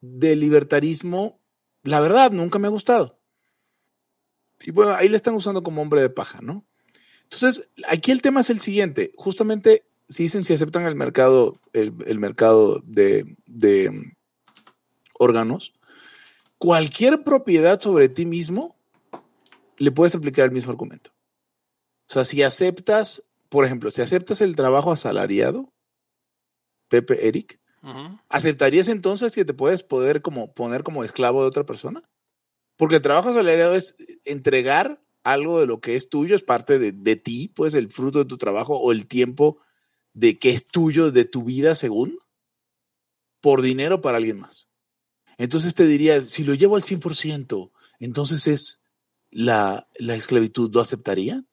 de libertarismo. La verdad, nunca me ha gustado. Y bueno, ahí le están usando como hombre de paja, ¿no? Entonces, aquí el tema es el siguiente. Justamente, si dicen si aceptan el mercado, el, el mercado de, de órganos, cualquier propiedad sobre ti mismo, le puedes aplicar el mismo argumento. O sea, si aceptas, por ejemplo, si aceptas el trabajo asalariado, Pepe Eric. ¿aceptarías entonces que te puedes poder como poner como esclavo de otra persona? Porque el trabajo asalariado es entregar algo de lo que es tuyo, es parte de, de ti, pues el fruto de tu trabajo o el tiempo de que es tuyo, de tu vida, según, por dinero para alguien más. Entonces te diría, si lo llevo al 100%, entonces es la, la esclavitud, ¿lo aceptaría?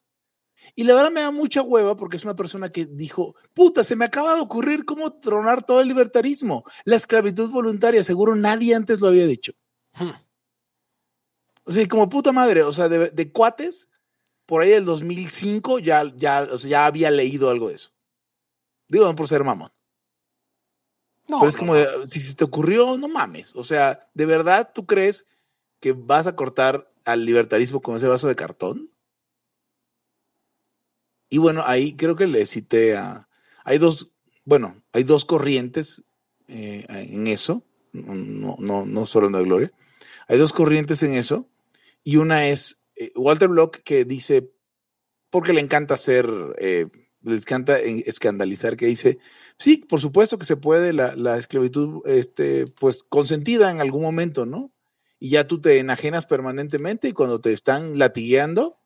Y la verdad me da mucha hueva porque es una persona que dijo, puta, se me acaba de ocurrir cómo tronar todo el libertarismo. La esclavitud voluntaria, seguro nadie antes lo había dicho. Hmm. O sea, como puta madre, o sea, de, de cuates, por ahí del 2005 ya, ya, o sea, ya había leído algo de eso. Digo, no por ser mamón. No, Pero es como, de, si se te ocurrió, no mames. O sea, ¿de verdad tú crees que vas a cortar al libertarismo con ese vaso de cartón? Y bueno, ahí creo que le cité a... Hay dos, bueno, hay dos corrientes eh, en eso, no, no, no solo en la gloria. Hay dos corrientes en eso. Y una es eh, Walter Block que dice, porque le encanta eh, le encanta eh, escandalizar, que dice, sí, por supuesto que se puede la, la esclavitud, este, pues consentida en algún momento, ¿no? Y ya tú te enajenas permanentemente y cuando te están latigueando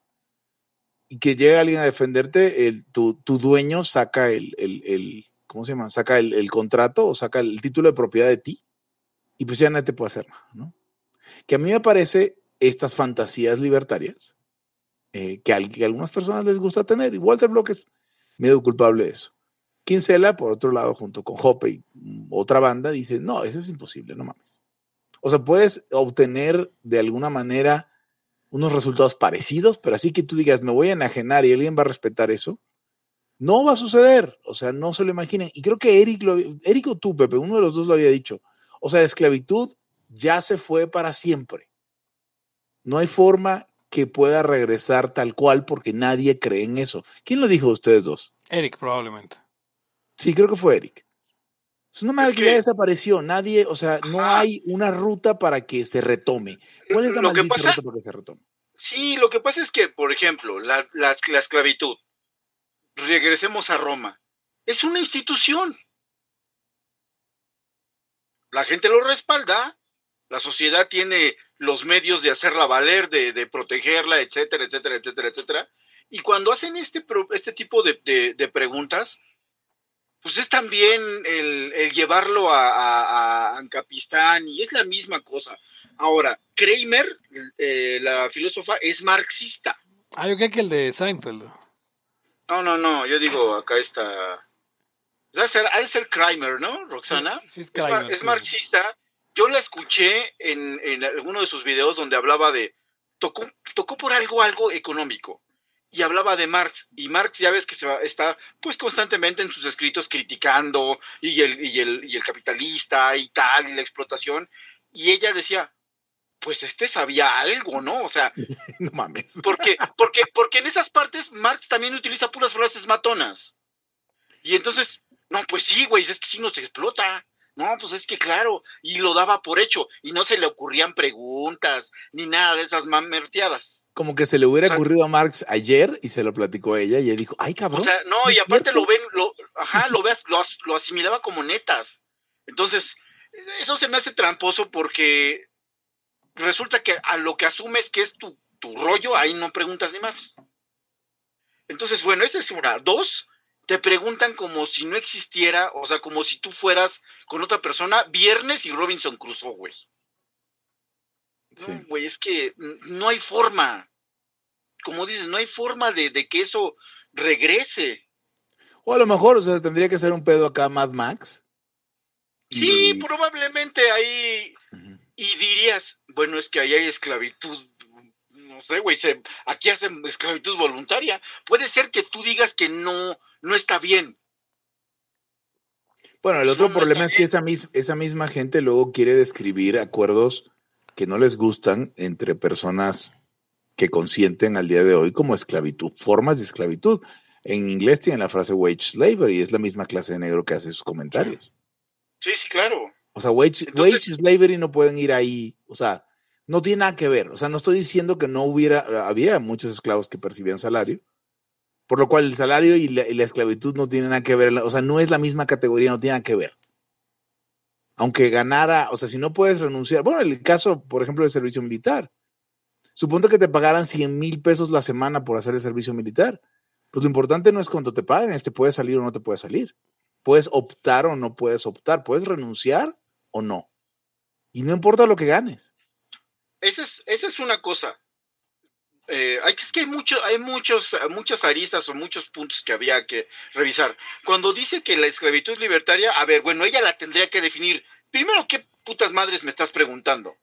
y que llega alguien a defenderte, el, tu, tu dueño saca el, el, el- ¿cómo se llama? Saca el, el contrato o saca el título de propiedad de ti y pues ya nadie te puede hacer nada, ¿no? Que a mí me parece estas fantasías libertarias eh, que, a, que a algunas personas les gusta tener y Walter Block es medio culpable de eso. Kinsella, por otro lado, junto con Hoppe y otra banda, dice, no, eso es imposible, no mames. O sea, puedes obtener de alguna manera unos resultados parecidos, pero así que tú digas, me voy a enajenar y alguien va a respetar eso, no va a suceder. O sea, no se lo imaginen. Y creo que Eric, lo, Eric o tú, Pepe, uno de los dos lo había dicho. O sea, la esclavitud ya se fue para siempre. No hay forma que pueda regresar tal cual porque nadie cree en eso. ¿Quién lo dijo ustedes dos? Eric, probablemente. Sí, creo que fue Eric. Es una madre Es que, ya desapareció. Nadie, o sea, no Ajá. hay una ruta para que se retome. ¿Cuál es la Lo que maldita pasa- ruta para que se retome? Sí, lo que pasa es que, por ejemplo, la, la- la esclavitud, regresemos a Roma, es una institución. La gente lo respalda, la sociedad tiene los medios de hacerla valer, de, de protegerla, etcétera, etcétera, etcétera, etcétera. Y cuando hacen este, este tipo de, de- de preguntas, pues es también el, el llevarlo a, a, a Ancapistán y es la misma cosa. Ahora, Kramer, eh, la filósofa, es marxista. Ah, yo creo que el de Seinfeld. No, no, no, yo digo, acá está. Ha de ser, ha de ser Kramer, ¿no, Roxana? Sí, sí es Es, mar- Kramer, es marxista. Yo la escuché en, en alguno de sus videos donde hablaba de. Tocó, tocó por algo, algo económico. Y hablaba de Marx. Y Marx, ya ves que se va- está pues constantemente en sus escritos criticando y el, y, el, y el capitalista y tal, y la explotación. Y ella decía, pues este sabía algo, ¿no? O sea, No mames. porque, porque, porque en esas partes Marx también utiliza puras frases matonas. Y entonces, no, pues sí, güey, es que sí nos explota. No, pues es que claro, y lo daba por hecho, y no se le ocurrían preguntas, ni nada de esas mamerteadas. Como que se le hubiera O sea- ocurrido a Marx ayer y se lo platicó a ella y ella dijo, ay cabrón. O sea, no, ¿es y aparte cierto? lo ven, lo, ajá, lo veas, lo, lo asimilaba como netas. Entonces, eso se me hace tramposo porque resulta que a lo que asumes que es tu, tu rollo, ahí no preguntas ni más. Entonces, bueno, esa es una. Dos, te preguntan como si no existiera, o sea, como si tú fueras con otra persona, Viernes y Robinson Crusoe, güey. Sí. No, güey, es que no hay forma. Como dices, no hay forma de, de que eso regrese. O a lo mejor, o sea, tendría que ser un pedo acá Mad Max. Sí, Y- probablemente ahí. Y dirías, bueno, es que ahí hay esclavitud. No sé, güey, se- aquí hacen esclavitud voluntaria. Puede ser que tú digas que no, no está bien. Bueno, el otro no problema es que esa, mis- esa misma gente luego quiere describir acuerdos que no les gustan entre personas que consienten al día de hoy como esclavitud, formas de esclavitud. En inglés tienen la frase wage slavery, es la misma clase de negro que hace sus comentarios. Sí, sí, claro. O sea, wage, Entonces- wage slavery no pueden ir ahí, o sea, No tiene nada que ver. O sea, no estoy diciendo que no hubiera, había muchos esclavos que percibían salario, por lo cual el salario y la, esclavitud no tienen nada que ver. O sea, no es la misma categoría, no tiene nada que ver. Aunque ganara, o sea, si no puedes renunciar, bueno, el caso, por ejemplo, del servicio militar. Suponte que te pagaran 100 mil pesos la semana por hacer el servicio militar. Pues lo importante no es cuánto te pagan, es te puedes salir o no te puedes salir. Puedes optar o no puedes optar, puedes renunciar o no. Y no importa lo que ganes. Esa es, esa es una cosa. Eh, hay, es que hay, mucho, hay muchos, muchas aristas o muchos puntos que había que revisar. Cuando dice que la esclavitud es libertaria, a ver, bueno, ella la tendría que definir. Primero, ¿qué putas madres me estás preguntando?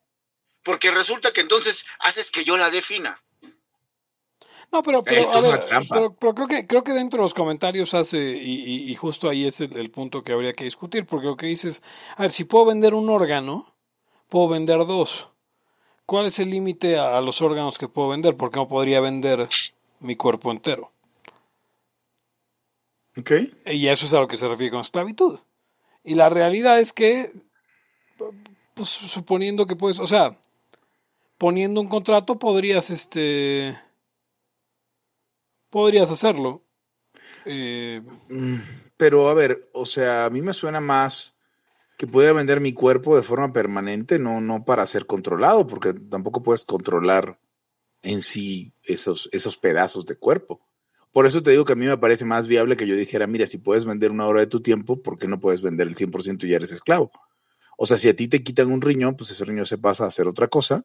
Porque resulta que entonces haces que yo la defina. No, pero, pero, a ver, pero, pero creo que creo que dentro de los comentarios hace y, y- y justo ahí es el, el punto que habría que discutir porque lo que dices, a ver, si puedo vender un órgano, puedo vender dos. ¿Cuál es el límite a, a los órganos que puedo vender? Porque no podría vender mi cuerpo entero. ¿Ok? Y eso es a lo que se refiere con esclavitud. Y la realidad es que, pues suponiendo que puedes, o sea, poniendo un contrato podrías, este, podrías hacerlo. Eh, Mm, Pero a ver, o sea, a mí me suena más que pudiera vender mi cuerpo de forma permanente, no, no para ser controlado, porque tampoco puedes controlar en sí esos, esos pedazos de cuerpo. Por eso te digo que a mí me parece más viable que yo dijera, mira, si puedes vender una hora de tu tiempo, ¿por qué no puedes vender el 100% y ya eres esclavo? O sea, si a ti te quitan un riñón, pues ese riñón se pasa a hacer otra cosa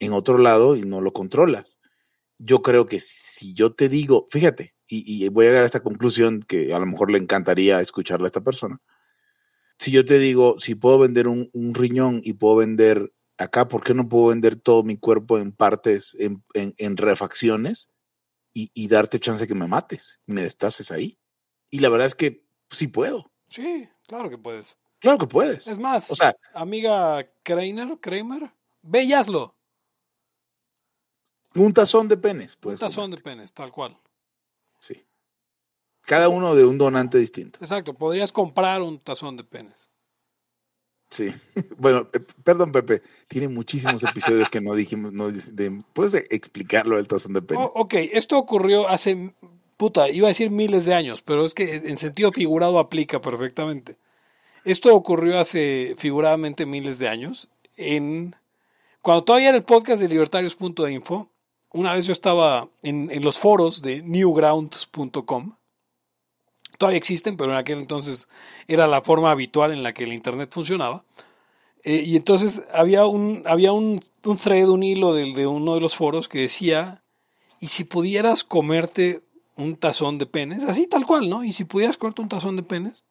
en otro lado y no lo controlas. Yo creo que si yo te digo, fíjate, y, y voy a llegar a esta conclusión que a lo mejor le encantaría escucharle a esta persona. Si yo te digo, si puedo vender un, un riñón y puedo vender acá, ¿por qué no puedo vender todo mi cuerpo en partes, en, en, en refacciones y, y darte chance que me mates, me destaces ahí? Y la verdad es que sí puedo. sí, claro que puedes. Claro que puedes. Es más, O sea, amiga Kramer, Kramer, ve y hazlo. un tazón de penes. Un puedes tazón comer. de penes, tal cual. Cada uno de un donante distinto. Exacto, podrías comprar un tazón de penes. Sí. Bueno, eh, perdón, Pepe. Tiene muchísimos episodios que no dijimos. No, de- ¿Puedes explicarlo del tazón de pene? Oh, ok, esto ocurrió hace, puta, iba a decir miles de años, pero es que en sentido figurado aplica perfectamente. Esto ocurrió hace figuradamente miles de años. En, cuando todavía era el podcast de libertarios.info, una vez yo estaba en, en los foros de newgrounds.com. Todavía existen, pero en aquel entonces era la forma habitual en la que el Internet funcionaba. Eh, y entonces había un, había un, un thread, un hilo del- de uno de los foros que decía, y si pudieras comerte un tazón de penes, así tal cual, ¿no? Y si pudieras comerte un tazón de penes.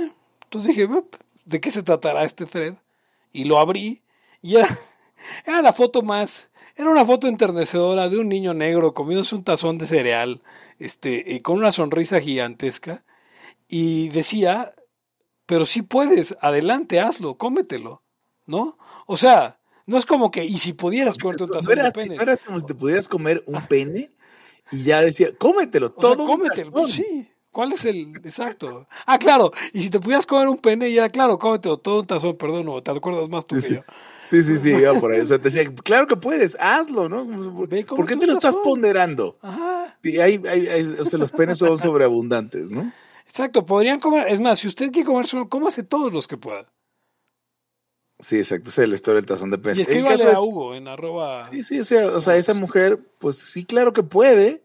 Eh, Entonces dije, "Bup, ¿de qué se tratará este thread? Y lo abrí y era, era la foto más, era una foto enternecedora de un niño negro comiéndose un tazón de cereal, este, y con una sonrisa gigantesca. Y decía, pero si puedes, adelante, hazlo, cómetelo, ¿no? O sea, no es como que, y si pudieras comerte un No tazón de no penes. era como si te pudieras comer un pene y ya decía, cómetelo, O sea, todo un cómetelo, pues tazón". sí. ¿Cuál es el exacto? Ah, claro. Y si te pudieras comer un pene, ya, claro, cómetelo todo un tazón, perdón, o te acuerdas más tú Sí, que sí. yo. Sí, sí, sí, iba por ahí. O sea, te decía, claro que puedes, hazlo, ¿no? ¿Por qué te lo estás ponderando? Ajá. Y hay, hay- hay- o sea, los penes son sobreabundantes, ¿no? Exacto, podrían comer. Es más, si usted quiere comerse uno, cómase todos los que pueda. Sí, exacto, esa es la historia del tazón de penes. Y escríbale a Hugo en arroba. Sí, sí, o sea, o sea, esa mujer, pues sí, claro que puede.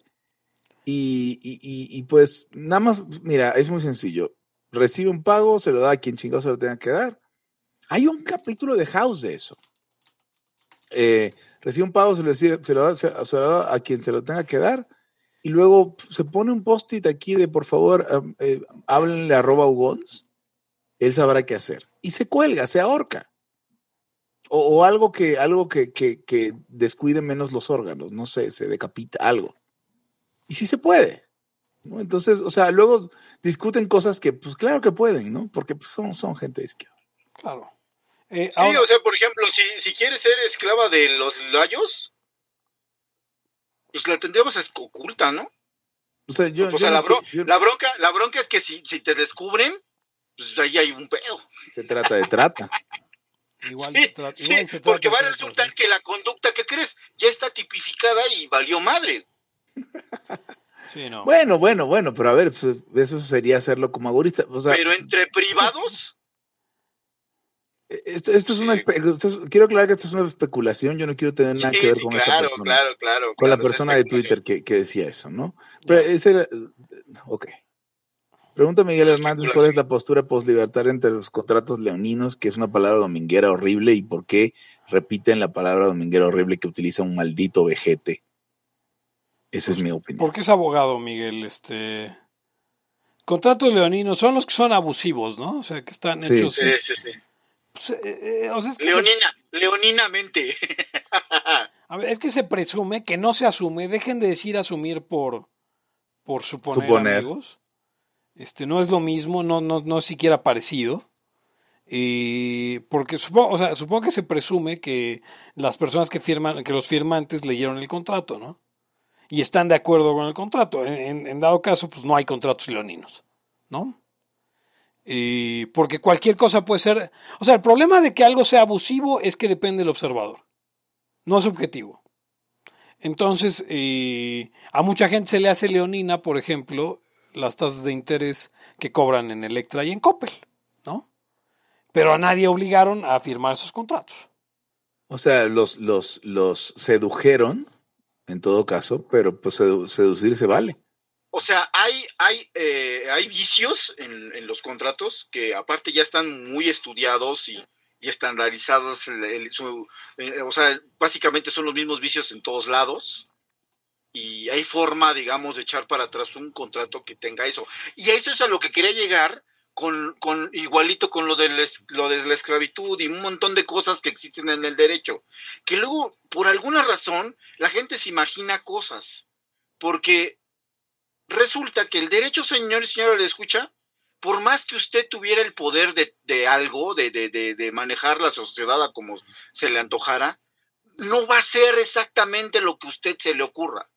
Y, y, y, y, pues nada más, mira, es muy sencillo. Recibe un pago, se lo da a quien chingado se lo tenga que dar. Hay un capítulo de House de eso. Eh, recibe un pago, se lo, se lo da, a quien se lo tenga que dar. Y luego se pone un post-it aquí de por favor, eh, háblenle a Ugons. Él sabrá qué hacer. Y se cuelga, se ahorca. O, algo que, algo que, que, que descuide menos los órganos, no sé, se decapita algo. Y sí se puede. Entonces, o sea, luego discuten cosas que, pues claro que pueden, ¿no? Porque pues, son, son gente de izquierda. Claro. Eh, Sí, ahora- o sea, por ejemplo, si, si quieres ser esclava de los layos, pues la tendríamos oculta, ¿no? O sea, yo, o yo sea, no- la, bro- yo- la bronca, la bronca es que si, si te descubren, pues ahí hay un pedo. se trata de trata. Igual, Sí, se trata- sí, igual se trata porque va a resultar que la conducta que crees ya está tipificada y valió madre. Sí, no. Bueno, bueno, bueno, pero a ver, pues, eso sería hacerlo como agorista. O sea, Pero entre privados, esto, esto es una Sí. esto quiero aclarar que esto es una especulación, yo no quiero tener nada sí, que ver con claro, esta persona. claro, claro. con la persona de. Twitter que, que decía eso, ¿no? Pero ese era, ok. Pregunta Miguel Hernández, ¿cuál es la postura postlibertaria entre los contratos leoninos, que es una palabra dominguera horrible, y por qué repiten la palabra dominguera horrible que utiliza un maldito vejete? Esa es mi opinión. Porque es abogado, Miguel. Este. Contratos leoninos son los que son abusivos, ¿no? O sea, que están Sí, hechos. Sí, sí, sí. Pues, eh, eh, o sea, es que, se, Leonina, leoninamente. a ver, es que se presume que no se asume. Dejen de decir asumir por, por suponer, Suponer. amigos. Este, no es lo mismo, no, no, no es siquiera parecido. Y porque supongo, o sea, supongo que se presume que las personas que firman, que los firmantes leyeron el contrato, ¿no? Y están de acuerdo con el contrato. En dado caso, pues no hay contratos leoninos, ¿no? Y porque cualquier cosa puede ser. O sea, el problema de que algo sea abusivo es que depende del observador. No es objetivo. Entonces, eh, a mucha gente se le hace leonina, por ejemplo, las tasas de interés que cobran en Electra y en Coppel, ¿no? Pero a nadie obligaron a firmar esos contratos. O sea, los, los, los sedujeron, en todo caso, pero pues sedu- seducir se vale. O sea, hay, hay, eh, hay vicios en, los contratos que aparte ya están muy estudiados y, y estandarizados. eh, o sea, básicamente son los mismos vicios en todos lados. Y hay forma, digamos, de echar para atrás un contrato que tenga eso. Y eso es a lo que quería llegar con, con igualito con lo de, lo de la esclavitud y un montón de cosas que existen en el derecho. Que luego, por alguna razón, la gente se imagina cosas. Porque resulta que el derecho, señor y señora, le escucha, por más que usted tuviera el poder de, de algo, de, de, de, manejar la sociedad a como se le antojara, no va a ser exactamente lo que a usted se le ocurra.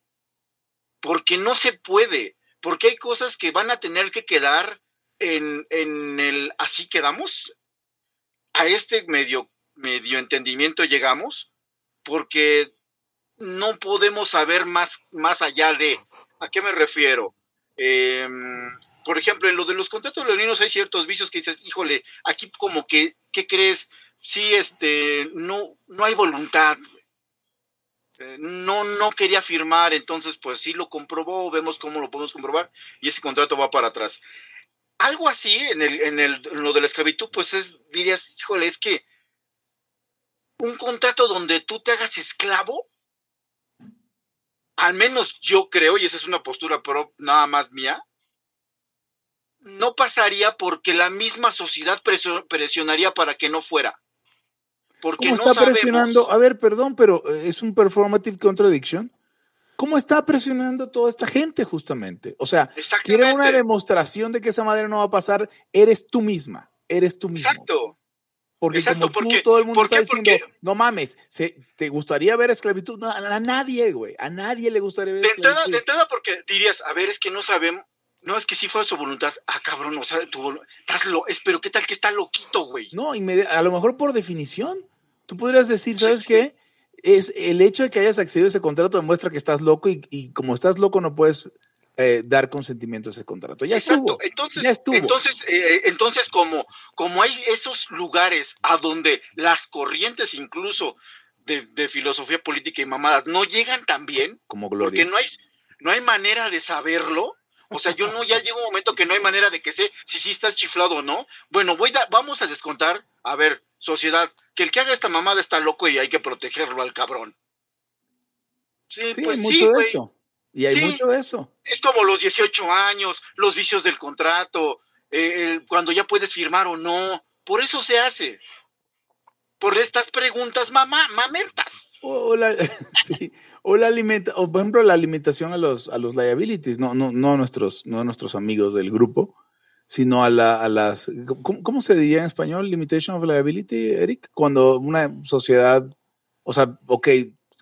Porque no se puede, porque hay cosas que van a tener que quedar en, en el así quedamos. A este medio, medio entendimiento llegamos, porque no podemos saber más, más allá de. ¿A qué me refiero? Eh, por ejemplo, en lo de los contratos leoninos hay ciertos vicios que dices, híjole, aquí como que, ¿qué crees? Sí, este, no, no hay voluntad. Eh, no, no quería firmar, entonces pues sí lo comprobó, vemos cómo lo podemos comprobar y ese contrato va para atrás. Algo así en, el, en, el, lo de la esclavitud, pues es, dirías, híjole, es que un contrato donde tú te hagas esclavo, al menos yo creo, y esa es una postura pro, nada más mía, no pasaría porque la misma sociedad presionaría para que no fuera. Porque ¿Cómo no está sabemos. presionando? A ver, perdón, pero eh, es un performative contradiction. ¿Cómo está presionando toda esta gente justamente? O sea, quiere una demostración de que esa madre no va a pasar. Eres tú misma, eres tú mismo. Exacto. Porque exacto, como tú, porque- todo el mundo ¿por está diciendo, Porque- no mames, se- ¿te gustaría ver esclavitud? No, a, nadie, güey. A nadie le gustaría ver De entrada, esclavitud. de entrada, porque dirías, a ver, es que no sabemos. No, es que sí fue su voluntad. Ah, cabrón, o sea, tu estás lo, es, pero qué tal que está loquito, güey. No, a lo mejor por definición. Tú podrías decir, Sí, ¿sabes sí. qué? Es el hecho de que hayas accedido a ese contrato demuestra que estás loco y, y como estás loco no puedes eh, dar consentimiento a ese contrato. Ya Exacto. estuvo. Entonces, ya estuvo. entonces, eh, entonces como, como hay esos lugares a donde las corrientes incluso de, de filosofía política y mamadas no llegan tan bien, como porque Gloria. no hay, no hay manera de saberlo. O sea, yo no, ya llega un momento que no hay manera de que sé si sí estás chiflado o no. Bueno, voy a- vamos a descontar, a ver, sociedad, que el que haga esta mamada está loco y hay que protegerlo al cabrón. Sí, Sí, pues sí, mucho de güey. eso. Y hay Sí. mucho de eso. Es como los 18 años, los vicios del contrato, eh, el- cuando ya puedes firmar o no. Por eso se hace. Por estas preguntas mamá, mamertas. O, o la, sí, o la alimenta, o por ejemplo la limitación a los, a los liabilities, no, no, no a nuestros, no a nuestros amigos del grupo, sino a, la, a las, ¿cómo, cómo se diría en español? Limitation of liability, Eric, cuando una sociedad, o sea, ok,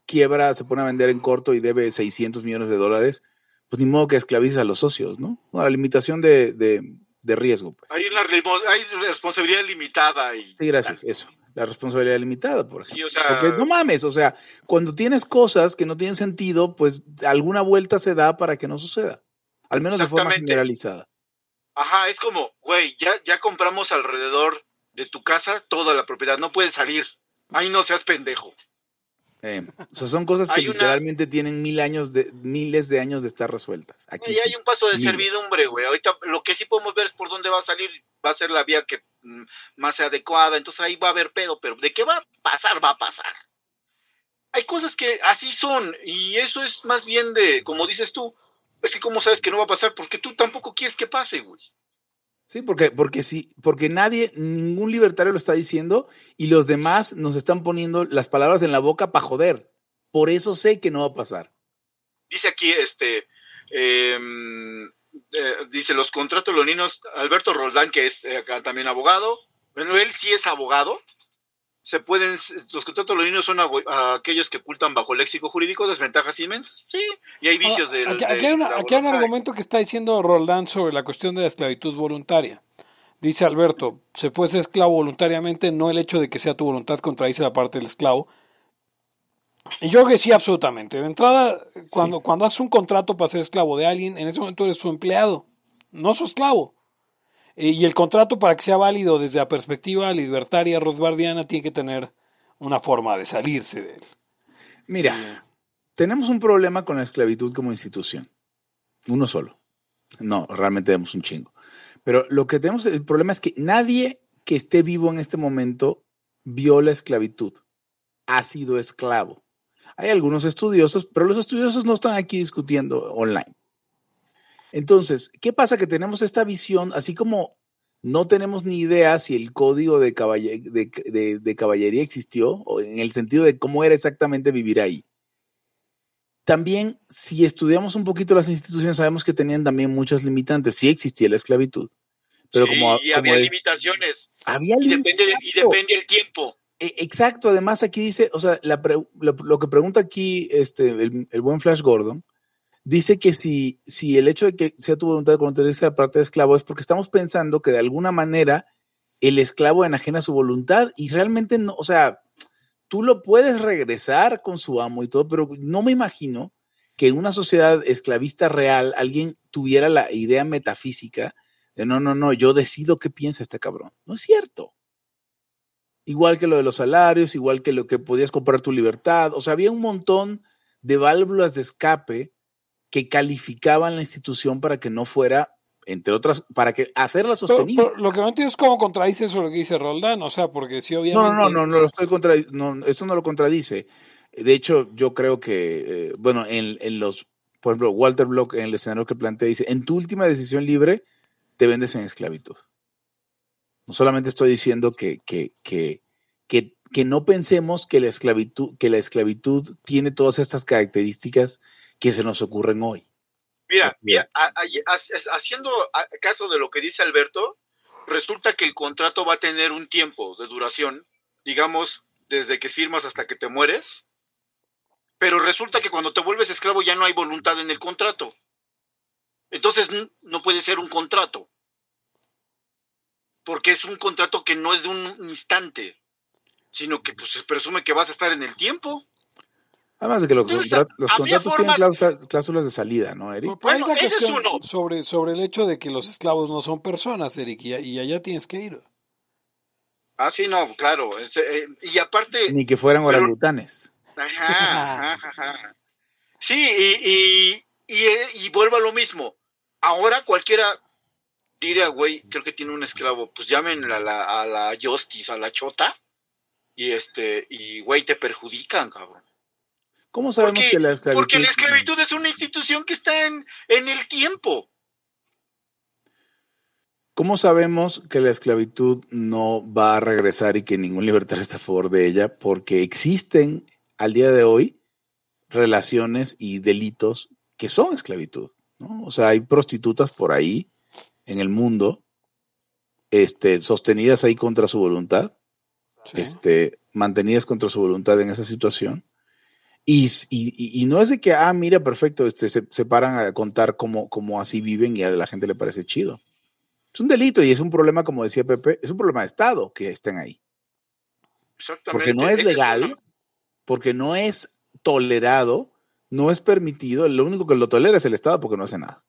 quiebra, se pone a vender en corto y debe 600 millones de dólares, pues ni modo que esclavices a los socios, ¿no? La limitación de, de, de riesgo, pues. Hay una hay responsabilidad limitada y Sí, gracias, eso. la responsabilidad limitada, por ejemplo. Sí, o sea, Porque no mames, o sea, cuando tienes cosas que no tienen sentido, pues alguna vuelta se da para que no suceda. Al menos de forma generalizada. ajá, es como, güey, ya, ya compramos alrededor de tu casa toda la propiedad, no puedes salir. Ay, no seas pendejo. Eh, o sea, son cosas que una- literalmente tienen mil años de, miles de años de estar resueltas. Aquí Güey, hay un paso de Mira. servidumbre, güey. Ahorita lo que sí podemos ver es por dónde va a salir, va a ser la vía que mm, más sea adecuada, entonces ahí va a haber pedo, pero de qué va a pasar, va a pasar. Hay cosas que así son, y eso es más bien de, como dices tú, es que cómo sabes que no va a pasar, porque tú tampoco quieres que pase, güey. Sí, porque, porque sí, porque nadie, ningún libertario lo está diciendo y los demás nos están poniendo las palabras en la boca para joder. Por eso sé que no va a pasar. Dice aquí, este, em, eh, dice los contratos leoninos, Alberto Roldán, que es eh, acá también abogado, bueno, él sí es abogado, se pueden, los contratos leoninos son ago- aquellos que ocultan bajo el léxico jurídico desventajas inmensas, sí, y hay vicios de... Ah, Aquí, de aquí hay, una- la aquí hay un argumento que está diciendo Roldán sobre la cuestión de la esclavitud voluntaria. Dice Alberto, se puede ser esclavo voluntariamente, no el hecho de que sea tu voluntad contradice la parte del esclavo. Y yo creo que sí, absolutamente. De entrada, cuando, cuando haces un contrato para ser esclavo de alguien, en ese momento eres su empleado, no su esclavo. Eh, Y el contrato, para que sea válido desde la perspectiva libertaria rosbardiana, tiene que tener una forma de salirse de él. Mira, tenemos un problema con la esclavitud como institución. Uno solo. No, realmente tenemos un chingo. Pero lo que tenemos, el problema es que nadie que esté vivo en este momento vio la esclavitud. Ha sido esclavo. Hay algunos estudiosos, pero los estudiosos no están aquí discutiendo online. Entonces, ¿qué pasa? Que tenemos esta visión, así como no tenemos ni idea si el código de, caballe- de- de- de caballería existió, o en el sentido de cómo era exactamente vivir ahí. También, si estudiamos un poquito las instituciones, sabemos que tenían también muchas limitantes. Sí existía la esclavitud, pero Sí, como, y como había es- limitaciones, había y depende, de- y depende el tiempo. E- Exacto, además aquí dice, o sea, la pre- lo, lo que pregunta aquí este, el, el buen Flash Gordon, dice que si, si el hecho de que sea tu voluntad de convertirse a parte de esclavo es porque estamos pensando que de alguna manera el esclavo enajena su voluntad y realmente no, o sea, tú lo puedes regresar con su amo y todo, pero no me imagino que en una sociedad esclavista real alguien tuviera la idea metafísica de no, no, no, yo decido qué piensa este cabrón. No es cierto. Igual que lo de los salarios, igual que lo que podías comprar tu libertad. O sea, había un montón de válvulas de escape que calificaban la institución para que no fuera, entre otras, para que hacerla sostenible. pero lo que no entiendo es cómo contradice eso lo que dice Roldán. O sea, porque si No, obviamente. no, no, no, no lo estoy contra, no, esto no lo contradice. De hecho, yo creo que, eh, bueno, en, en los, por ejemplo, Walter Block en el escenario que plantea dice, en tu última decisión libre, te vendes en esclavitud. No solamente estoy diciendo que, que, que, que, que no pensemos que la esclavitud, que la esclavitud tiene todas estas características que se nos ocurren hoy. Mira, Así mira, a- a- ha- haciendo caso de lo que dice Alberto, resulta que el contrato va a tener un tiempo de duración, digamos, desde que firmas hasta que te mueres, pero resulta que cuando te vuelves esclavo ya no hay voluntad en el contrato. Entonces no puede ser un contrato, porque es un contrato que no es de un instante, sino que pues, se presume que vas a estar en el tiempo. Además de que los, Entonces, contra- los contratos tienen cláusulas de salida, ¿no, Eric? Bueno, la ese es cuestión uno. Sobre, sobre el hecho de que los esclavos no son personas, Eric, y, y allá tienes que ir. Ah, sí, no, claro. es, eh, y aparte... Ni que fueran Pero- orangutanes. Ajá, ajá, ajá. Sí, y, y, y, eh, y vuelvo a lo mismo. Ahora cualquiera diría, güey, creo que tiene un esclavo, pues llamen a la, a la Justice, a la Chota, y este, y güey, te perjudican, cabrón. ¿Cómo sabemos Porque- que la esclavitud... Porque la esclavitud es una institución que está en, en el tiempo. ¿Cómo sabemos que la esclavitud no va a regresar y que ningún libertario está a favor de ella? Porque existen al día de hoy relaciones y delitos que son esclavitud. ¿no? O sea, hay prostitutas por ahí en el mundo, este, sostenidas ahí contra su voluntad, Sí. este, mantenidas contra su voluntad en esa situación. Y, y- y no es de que, ah, mira, perfecto, este, se, se paran a contar cómo, cómo así viven y a la gente le parece chido. Es un delito y es un problema, como decía Pepe, es un problema de Estado que estén ahí. Exactamente. Porque no es legal, porque no es tolerado, no es permitido. Lo único que lo tolera es el Estado porque no hace nada.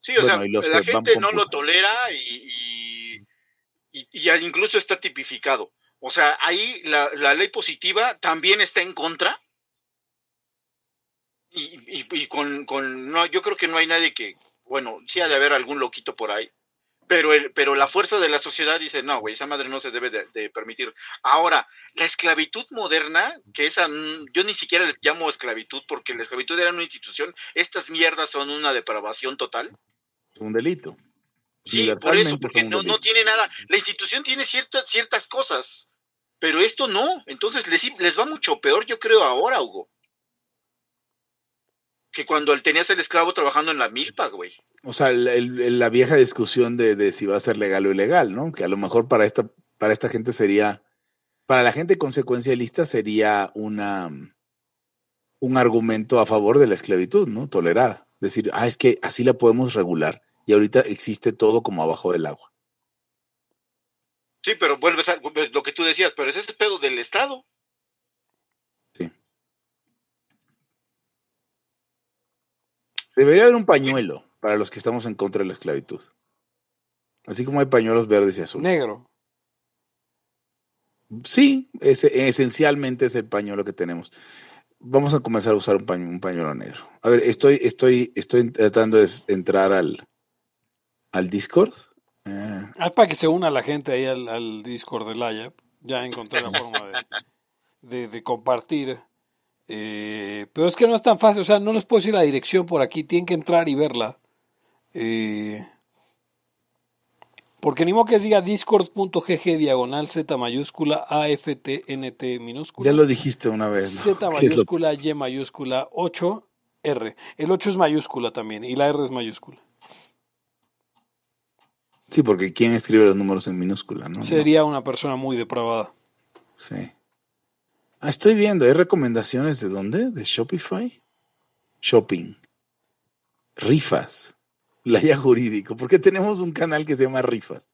Sí, o Bueno, sea, la gente no lo tolera y, y, y- y incluso está tipificado. O sea, ahí la, la ley positiva también está en contra. Y, y- con, con- no, yo creo que no hay nadie que, bueno, sí ha de haber algún loquito por ahí, pero, el, pero la fuerza de la sociedad dice, no, güey, esa madre no se debe de, de permitir. Ahora, la esclavitud moderna, que esa, mm, yo ni siquiera le llamo esclavitud, porque la esclavitud era una institución, estas mierdas son una depravación total. Es un delito. Sí, por eso, porque no, no tiene nada. La institución tiene ciertas, ciertas cosas, pero esto no. Entonces les, les va mucho peor, yo creo, ahora, Hugo. Que cuando tenías el esclavo trabajando en la milpa, güey. O sea, el- el- la vieja discusión de, de si va a ser legal o ilegal, ¿no? Que a lo mejor para esta, para esta gente sería, para la gente consecuencialista sería una, un argumento a favor de la esclavitud, ¿no? Tolerada. Decir, ah, es que así la podemos regular y ahorita existe todo como abajo del agua. Sí, pero vuelves a lo que tú decías, pero ese es el pedo del Estado. Sí. Debería haber un pañuelo para los que estamos en contra de la esclavitud. Así como hay pañuelos verdes y azules. Negro. Sí, ese, esencialmente es el pañuelo que tenemos. Vamos a comenzar a usar un, pañu- un pañuelo negro. A ver, estoy, estoy, estoy tratando de entrar al, al Discord. Eh, Ah, para que se una la gente ahí al, al Discord de Laia. Ya encontré la forma de, de- de compartir. Eh, pero es que no es tan fácil. O sea, no les puedo decir la dirección por aquí. Tienen que entrar y verla. Eh, porque ni modo que diga discord.gg diagonal z mayúscula aftnt minúscula. ya lo dijiste una vez. ¿no? Z ¿Qué es lo- mayúscula, Y mayúscula, 8, R. El 8 es mayúscula también y la R es mayúscula. Sí, porque ¿quién escribe los números en minúscula? No, Sería una persona muy depravada. Sí. Ah, estoy viendo, ¿hay recomendaciones de dónde? ¿De Shopify? Shopping. Rifas. Laya Jurídico. ¿Por qué tenemos un canal que se llama Rifas?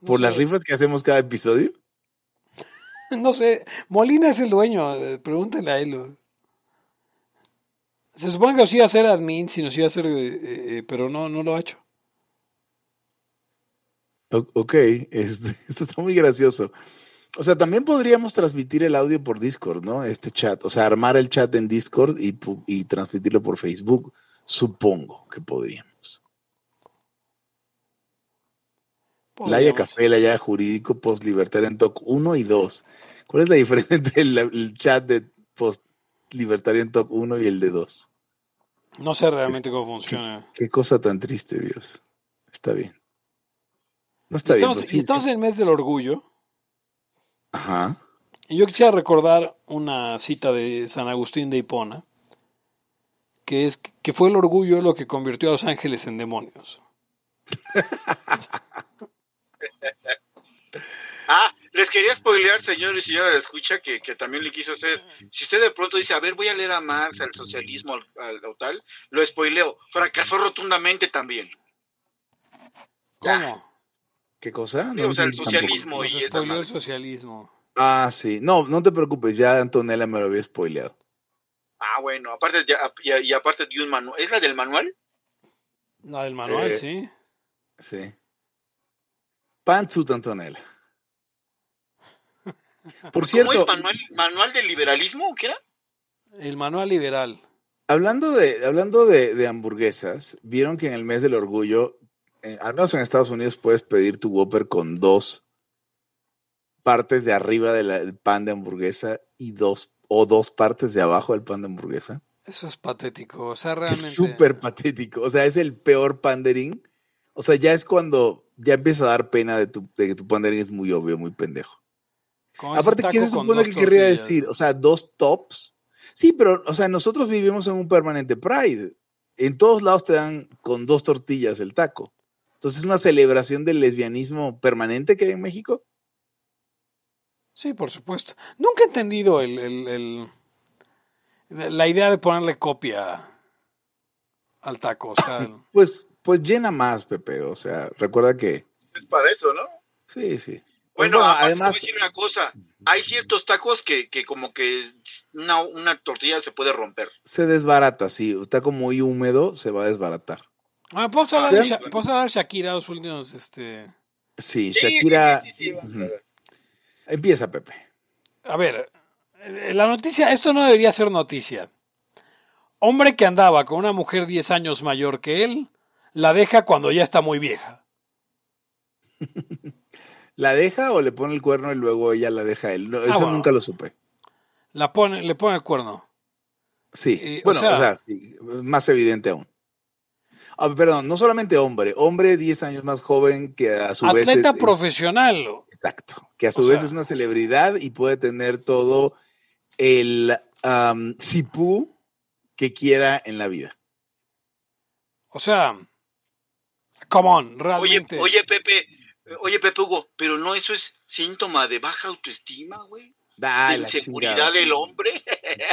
No ¿Por sé. las rifas que hacemos cada episodio? No sé, Molina es el dueño, eh, pregúntenle a él. Se supone que nos iba a hacer admin, si nos iba a hacer, eh, eh, pero no, no lo ha hecho. Ok, este, esto está muy gracioso. O sea, también podríamos transmitir el audio por Discord, ¿no? Este chat. O sea, armar el chat en Discord y, y transmitirlo por Facebook. Supongo que podríamos. Podríamos. Café, Laya Jurídico, Post Libertario en Talk 1 y 2. ¿Cuál es la diferencia entre el, el chat de Post Libertario en Talk 1 y el de 2? No sé realmente cómo funciona. Qué cosa tan triste, Dios. Está bien. No está estamos, bien. pues y sí, estamos sí. en el mes del orgullo. Ajá. Y yo quisiera recordar una cita de San Agustín de Hipona, que es que fue el orgullo lo que convirtió a los ángeles en demonios. Ah, les quería spoilear, señor y señora de escucha, que, que también le quiso hacer. Si usted de pronto dice, a ver, voy a leer a Marx, al socialismo, al, al- o tal, lo spoileo. Fracasó rotundamente también. ¿Cómo? ¿Qué cosa? Sí, o sea, el tampoco. socialismo y esa spoileó el socialismo. Ah, sí. No, no te preocupes, ya Antonella me lo había spoileado. Ah, bueno, aparte, ya- y, y aparte de un manual. ¿Es la del manual? La del manual, Eh, sí. Sí. Pantsuit Antonella. Por ¿Cómo cierto, es manual, manual del liberalismo? ¿Qué era? El manual liberal. hablando de, hablando de, de hamburguesas, vieron que en el mes del orgullo, eh, al menos en Estados Unidos, puedes pedir tu Whopper con dos partes de arriba de del pan de hamburguesa y dos o dos partes de abajo del pan de hamburguesa. Eso es patético. O sea, realmente. Es súper patético. O sea, es el peor pandering. O sea, ya es cuando ya empieza a dar pena de, tu, de que tu pandering es muy obvio, muy pendejo. Aparte, ¿qué se supone que querría tortillas. decir? O sea, dos tops. Sí, pero, o sea, nosotros vivimos en un permanente Pride. En todos lados te dan con dos tortillas el taco. Entonces, es una celebración del lesbianismo permanente que hay en México. Sí, por supuesto. Nunca he entendido el, el- el- la idea de ponerle copia al taco. O sea, Pues, pues llena más, Pepe. O sea, recuerda que Es para eso, ¿no? Sí, sí. Bueno, bueno, aparte te voy a además- decir una cosa. Hay ciertos tacos que, que como que una, una tortilla se puede romper. Se desbarata, sí. Está como muy húmedo, se va a desbaratar. Ah, ¿Podemos hablar, de de Shakira los últimos, este... Sí, Shakira. sí, sí. Empieza, Pepe. A ver, eh, la noticia, esto no debería ser noticia. Hombre que andaba con una mujer 10 años mayor que él, la deja cuando ya está muy vieja. ¿La deja o le pone el cuerno y luego ella la deja a él? No, eso Ah, bueno. nunca lo supe. La pone, le pone el cuerno. Sí. Eh, o bueno, o sea, sea- sí, más evidente aún. Ah, perdón, no solamente hombre, hombre 10 años más joven que a su vez. Atleta es- es- profesional. exacto. Que a su O vez sea- es una celebridad y puede tener todo el am, sipú que quiera en la vida. O sea, come on, Oye, realmente. oye, Pepe, eh, oye, Pepe Hugo, pero no eso es síntoma de baja autoestima, güey. Da De la inseguridad chingada. del hombre.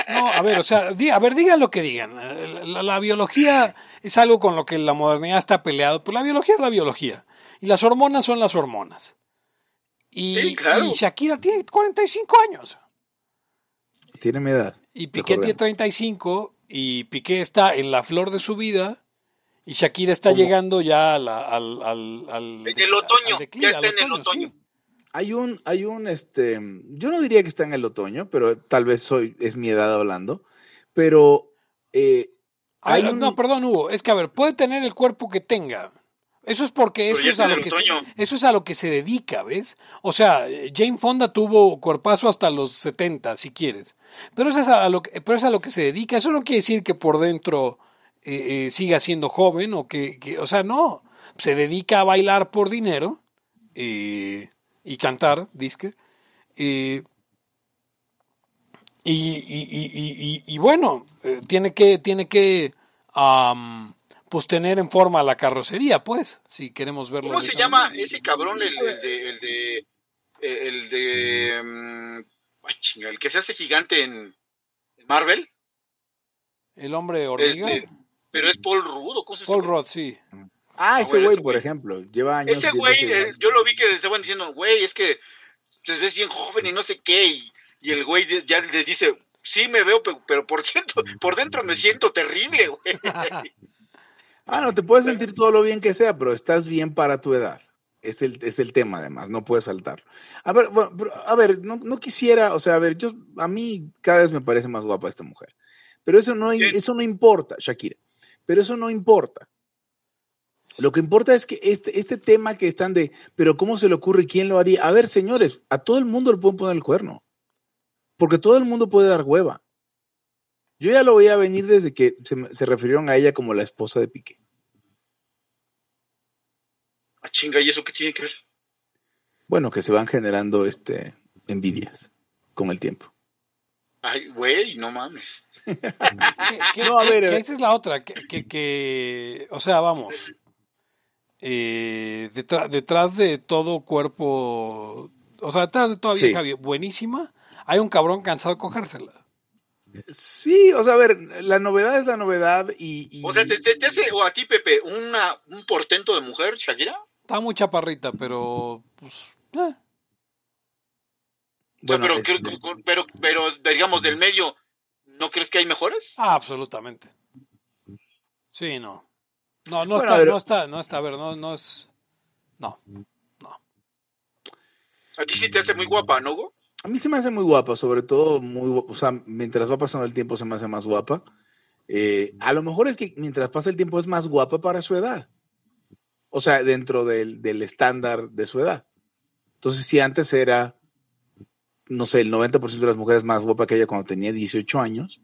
No, a ver, o sea, di- a ver, digan lo que digan. Eh, La, la biología es algo con lo que la modernidad está peleado, pero la biología es la biología. Y las hormonas son las hormonas. Y, Sí, claro. y Shakira tiene 45 años. Tiene mi edad. Y Piqué tiene Recordemos. 35 y Piqué está en la flor de su vida y Shakira está ¿Cómo? llegando ya a la- al, al, al, En el otoño, declive, ya está en el otoño. sí. Hay un, hay un, este, yo no diría que está en el otoño, pero tal vez soy, es mi edad hablando, pero eh, A ver, Hay un- No, perdón, Hugo, es que a ver, puede tener el cuerpo que tenga. Eso es porque eso es, a lo que se, eso es a lo que se dedica, ¿ves? O sea, Jane Fonda tuvo cuerpazo hasta los 70, si quieres. Pero eso es a lo que, pero es a lo que se dedica. Eso no quiere decir que por dentro eh, eh, siga siendo joven o que, que- o sea, no. Se dedica a bailar por dinero eh, y cantar, disque. eh, y, y- y- y- bueno, eh, tiene que, tiene que am, pues tener en forma la carrocería, pues, si queremos verlo. ¿Cómo se esa llama manera. ese cabrón, el, el de, el de, el de, mm, ay, chinga, el que se hace gigante en Marvel? El hombre hormiga. Este, pero es Paul Rudd, ¿o ¿cómo se Paul llama? Roth, sí. Ah, ese bueno, güey, ese por ejemplo, lleva años. Ese viendo güey, eh, yo lo vi que estaban diciendo, güey, es que te ves bien joven y no sé qué, y, y el güey ya les dice, sí me veo, pe- pero por cierto, por dentro me siento terrible, güey. Ah, no, te puedes sentir todo lo bien que sea, pero estás bien para tu edad. Es el, es el tema, además, no puedes saltar. A ver, bueno, a ver, no, no quisiera, o sea, a ver, yo, a mí cada vez me parece más guapa esta mujer. Pero eso no, eso no importa, Shakira. Pero eso no importa. Lo que importa es que este, este tema que están de, pero ¿cómo se le ocurre? ¿Quién lo haría? A ver, señores, a todo el mundo le pueden poner el cuerno. Porque todo el mundo puede dar hueva. Yo ya lo veía venir desde que se, se refirieron a ella como la esposa de Piqué. Ah, chinga, ¿y eso qué tiene que ver? Bueno, que se van generando este, envidias con el tiempo. Ay, güey, no mames. Que- que- No, a que- ver, que esa es la otra, que, que, que- o sea, vamos, eh, detrás, detrás de todo cuerpo, o sea, detrás de toda Sí. vieja bien- buenísima, hay un cabrón cansado de cogérsela. Sí, o sea, a ver, la novedad es la novedad y... y- O sea, ¿te, te- te hace, o a ti, Pepe, una, un portento de mujer, Shakira? Está muy chaparrita, pero, pues, eh. O sea, bueno, pero, pero, pero, digamos, del medio, ¿no crees que hay mejores? Ah, absolutamente. Sí, no. No, no Bueno, está, ver. no está, no está, a ver, no, no es, no. A ti sí te hace muy guapa, ¿no, Hugo? A mí se me hace muy guapa, sobre todo muy guapa, o sea, mientras va pasando el tiempo se me hace más guapa. Eh, a lo mejor es que mientras pasa el tiempo es más guapa para su edad. O sea, dentro del, del estándar de su edad. Entonces, si antes era, no sé, el 90% de las mujeres más guapa que ella cuando tenía 18 años,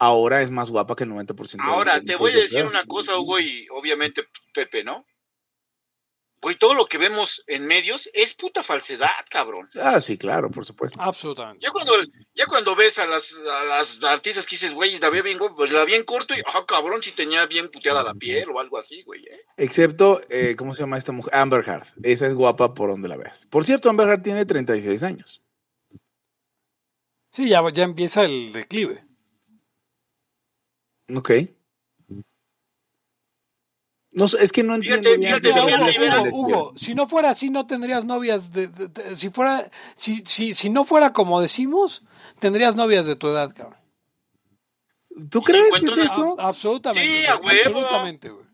ahora es más guapa que el 90% de las Ahora, te voy a decir una cosa, Hugo, y obviamente Pepe, ¿no? Güey, todo lo que vemos en medios es puta falsedad, cabrón. Ah, sí, claro, por supuesto. Absolutamente. Ya cuando, ya cuando ves a las, a las artistas que dices, güey, la vi bien, la vi en corto y, ah, cabrón, si tenía bien puteada la piel o algo así, güey. ¿eh? Excepto, eh, ¿cómo se llama esta mujer? Amber Heard. Esa es guapa por donde la veas. Por cierto, Amber Heard tiene 36 años. Sí, ya, ya empieza el declive. Ok. No sé, es que no entiendo Fíjate, fíjate, Hugo, Hugo, si no fuera así no tendrías novias de, de- de- si fuera si, si, si no fuera como decimos, tendrías novias de tu edad, cabrón. ¿Tú crees que es una- eso? A- absolutamente. Sí, a huevo. Absolutamente, güey.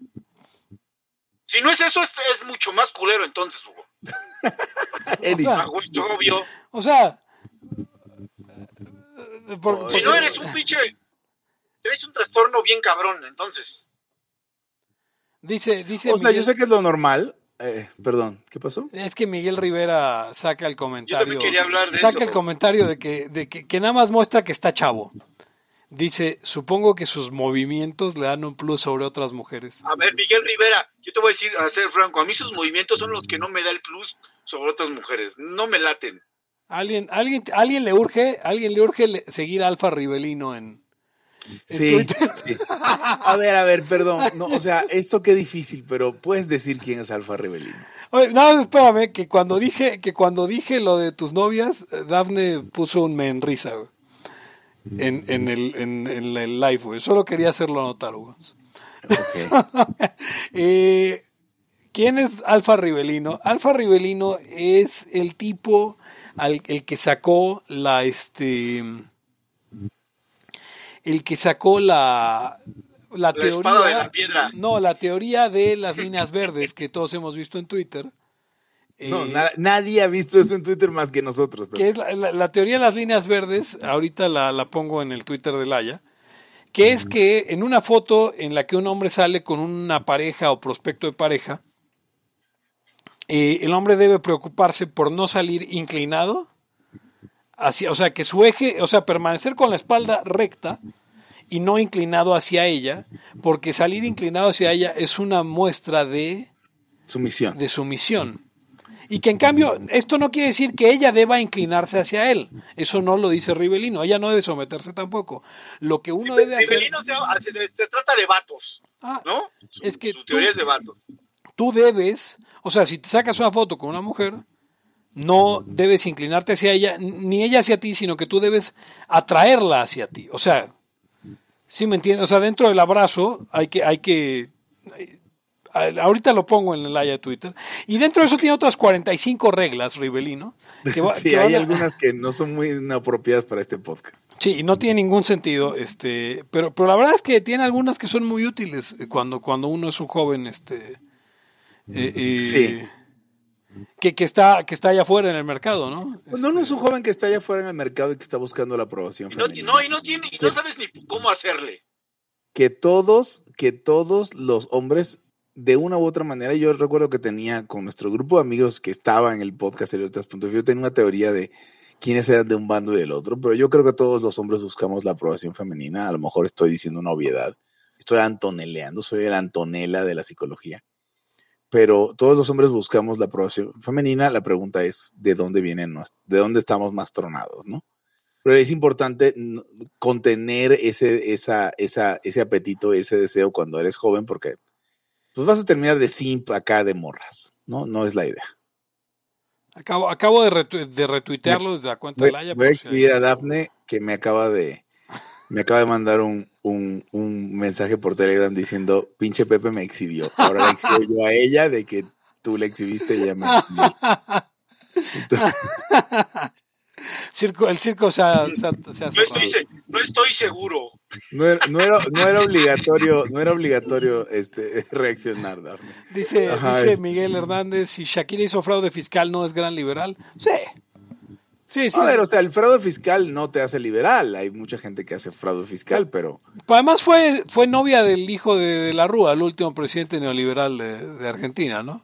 Si no es eso, es, es mucho más culero entonces, Hugo. Eric, güey, es obvio. O sea, por- Si no eres un pinche. Tienes un trastorno bien cabrón, entonces. dice dice o sea, Miguel- yo sé que es lo normal. Eh, perdón, ¿qué pasó? Es que Miguel Rivera saca el comentario. también quería hablar de saca eso. el comentario de que, de que, que nada más muestra que está chavo. Dice, supongo que sus movimientos le dan un plus sobre otras mujeres. A ver, Miguel Rivera, yo te voy a decir, a ser franco, a mí sus movimientos son los que no me da el plus sobre otras mujeres. No me laten. Alguien, alguien, alguien le urge, alguien le urge seguir a Alfa Rivelino en Sí. A ver, a ver, perdón. No, o sea, esto qué difícil, pero puedes decir quién es Alfa Rebelino. Oye, no, espérame, que cuando dije, que cuando dije lo de tus novias, eh, Dafne puso un me en risa, güey. En, en el, en, en el live, güey. Solo quería hacerlo notar, güey. Eh, ¿Quién es Alfa Rivelino? Alfa Rivelino es el tipo al, el que sacó la este el que sacó la la, teoría espada de la piedra. no la teoría de las líneas verdes que todos hemos visto en Twitter No, Eh, na- nadie ha visto eso en Twitter más que nosotros. pero- que es la, la- la teoría de las líneas verdes, ahorita la, la pongo en el Twitter de Laia, que es que en una foto en la que un hombre sale con una pareja o prospecto de pareja, eh, el hombre debe preocuparse por no salir inclinado, hacia, o sea, que su eje, o sea, permanecer con la espalda recta y no inclinado hacia ella, porque salir inclinado hacia ella es una muestra de Sumisión. de sumisión. Y que en cambio, esto no quiere decir que ella deba inclinarse hacia él. Eso no lo dice Rivelino. Ella no debe someterse tampoco. Lo que uno debe hacer. Rivelino se, se- se trata de vatos, Ah, ¿no? Su, Es que su tú- teoría es de vatos. tú debes, o sea, si te sacas una foto con una mujer, no debes inclinarte hacia ella, ni ella hacia ti, sino que tú debes atraerla hacia ti. O sea, ¿sí me entiendes? O sea, dentro del abrazo hay que, hay que, ahorita lo pongo en el área de Twitter, y dentro de eso tiene otras 45 reglas, Rivelino, que, va- Sí, que hay a- algunas que no son muy inapropiadas para este podcast. Sí, y no tiene ningún sentido, este, pero, pero la verdad es que tiene algunas que son muy útiles eh, cuando, cuando uno es un joven, este, eh, eh, Sí. Que, que está, que está allá afuera en el mercado, ¿no? Pues no, no es un joven que está allá afuera en el mercado y que está buscando la aprobación. Y no, y femenina. no, y no tiene, y no sabes ni cómo hacerle. que todos, que todos los hombres, de una u otra manera, yo recuerdo que tenía con nuestro grupo de amigos que estaba en el podcast yo tenía una teoría de quiénes eran de un bando y del otro, pero yo creo que todos los hombres buscamos la aprobación femenina, a lo mejor estoy diciendo una obviedad, estoy antoneleando, soy el Antonella de la psicología, pero todos los hombres buscamos la aprobación femenina, la pregunta es, ¿de dónde vienen, de dónde estamos más tronados, no? Pero es importante contener ese, esa, esa, ese apetito, ese deseo cuando eres joven, porque pues vas a terminar de simp acá de morras, ¿no? No es la idea. Acabo, acabo de, retu- de retuitearlo desde la cuenta Voy, de Laia. voy a escribir a Dafne que me acaba de me acaba de mandar un, un, un mensaje por Telegram diciendo, pinche Pepe me exhibió. Ahora la exhibo yo a ella de que tú le exhibiste y ella me exhibió. Entonces, Circo- el circo se ha, se ha- se ha No cerrado. estoy, se- no estoy seguro. no, era, no, era, no era obligatorio, no era obligatorio este, reaccionar, Dafne. Dice, Ajá, dice es- Miguel Hernández, si Shakira hizo fraude fiscal, ¿no es gran liberal? Sí. Sí, sí. A ver, o sea, el fraude fiscal no te hace liberal. Hay mucha gente que hace fraude fiscal, pero Además fue, fue novia del hijo de, de la Rúa, el último presidente neoliberal de, de Argentina, ¿no?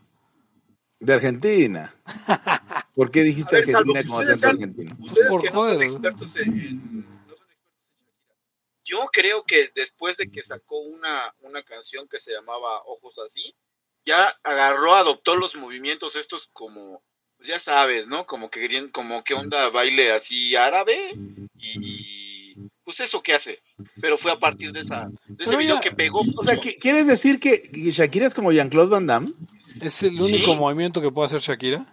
de Argentina. ¿Por qué dijiste ver, Argentina como acento argentino? Ustedes Por que no joder, son ¿no? expertos en, en- no son expertos en Shakira. Yo creo que después de que sacó una, una canción que se llamaba Ojos Así, ya agarró, adoptó los movimientos estos como, pues ya sabes, ¿no? Como que querían, como que onda baile así árabe y, y, pues eso que hace. Pero fue a partir de esa, de ese Pero video ya- que pegó. O sea, mucho. ¿qué- ¿quieres decir que, que Shakira es como Jean-Claude Van Damme? Es el único Sí. movimiento que puede hacer Shakira.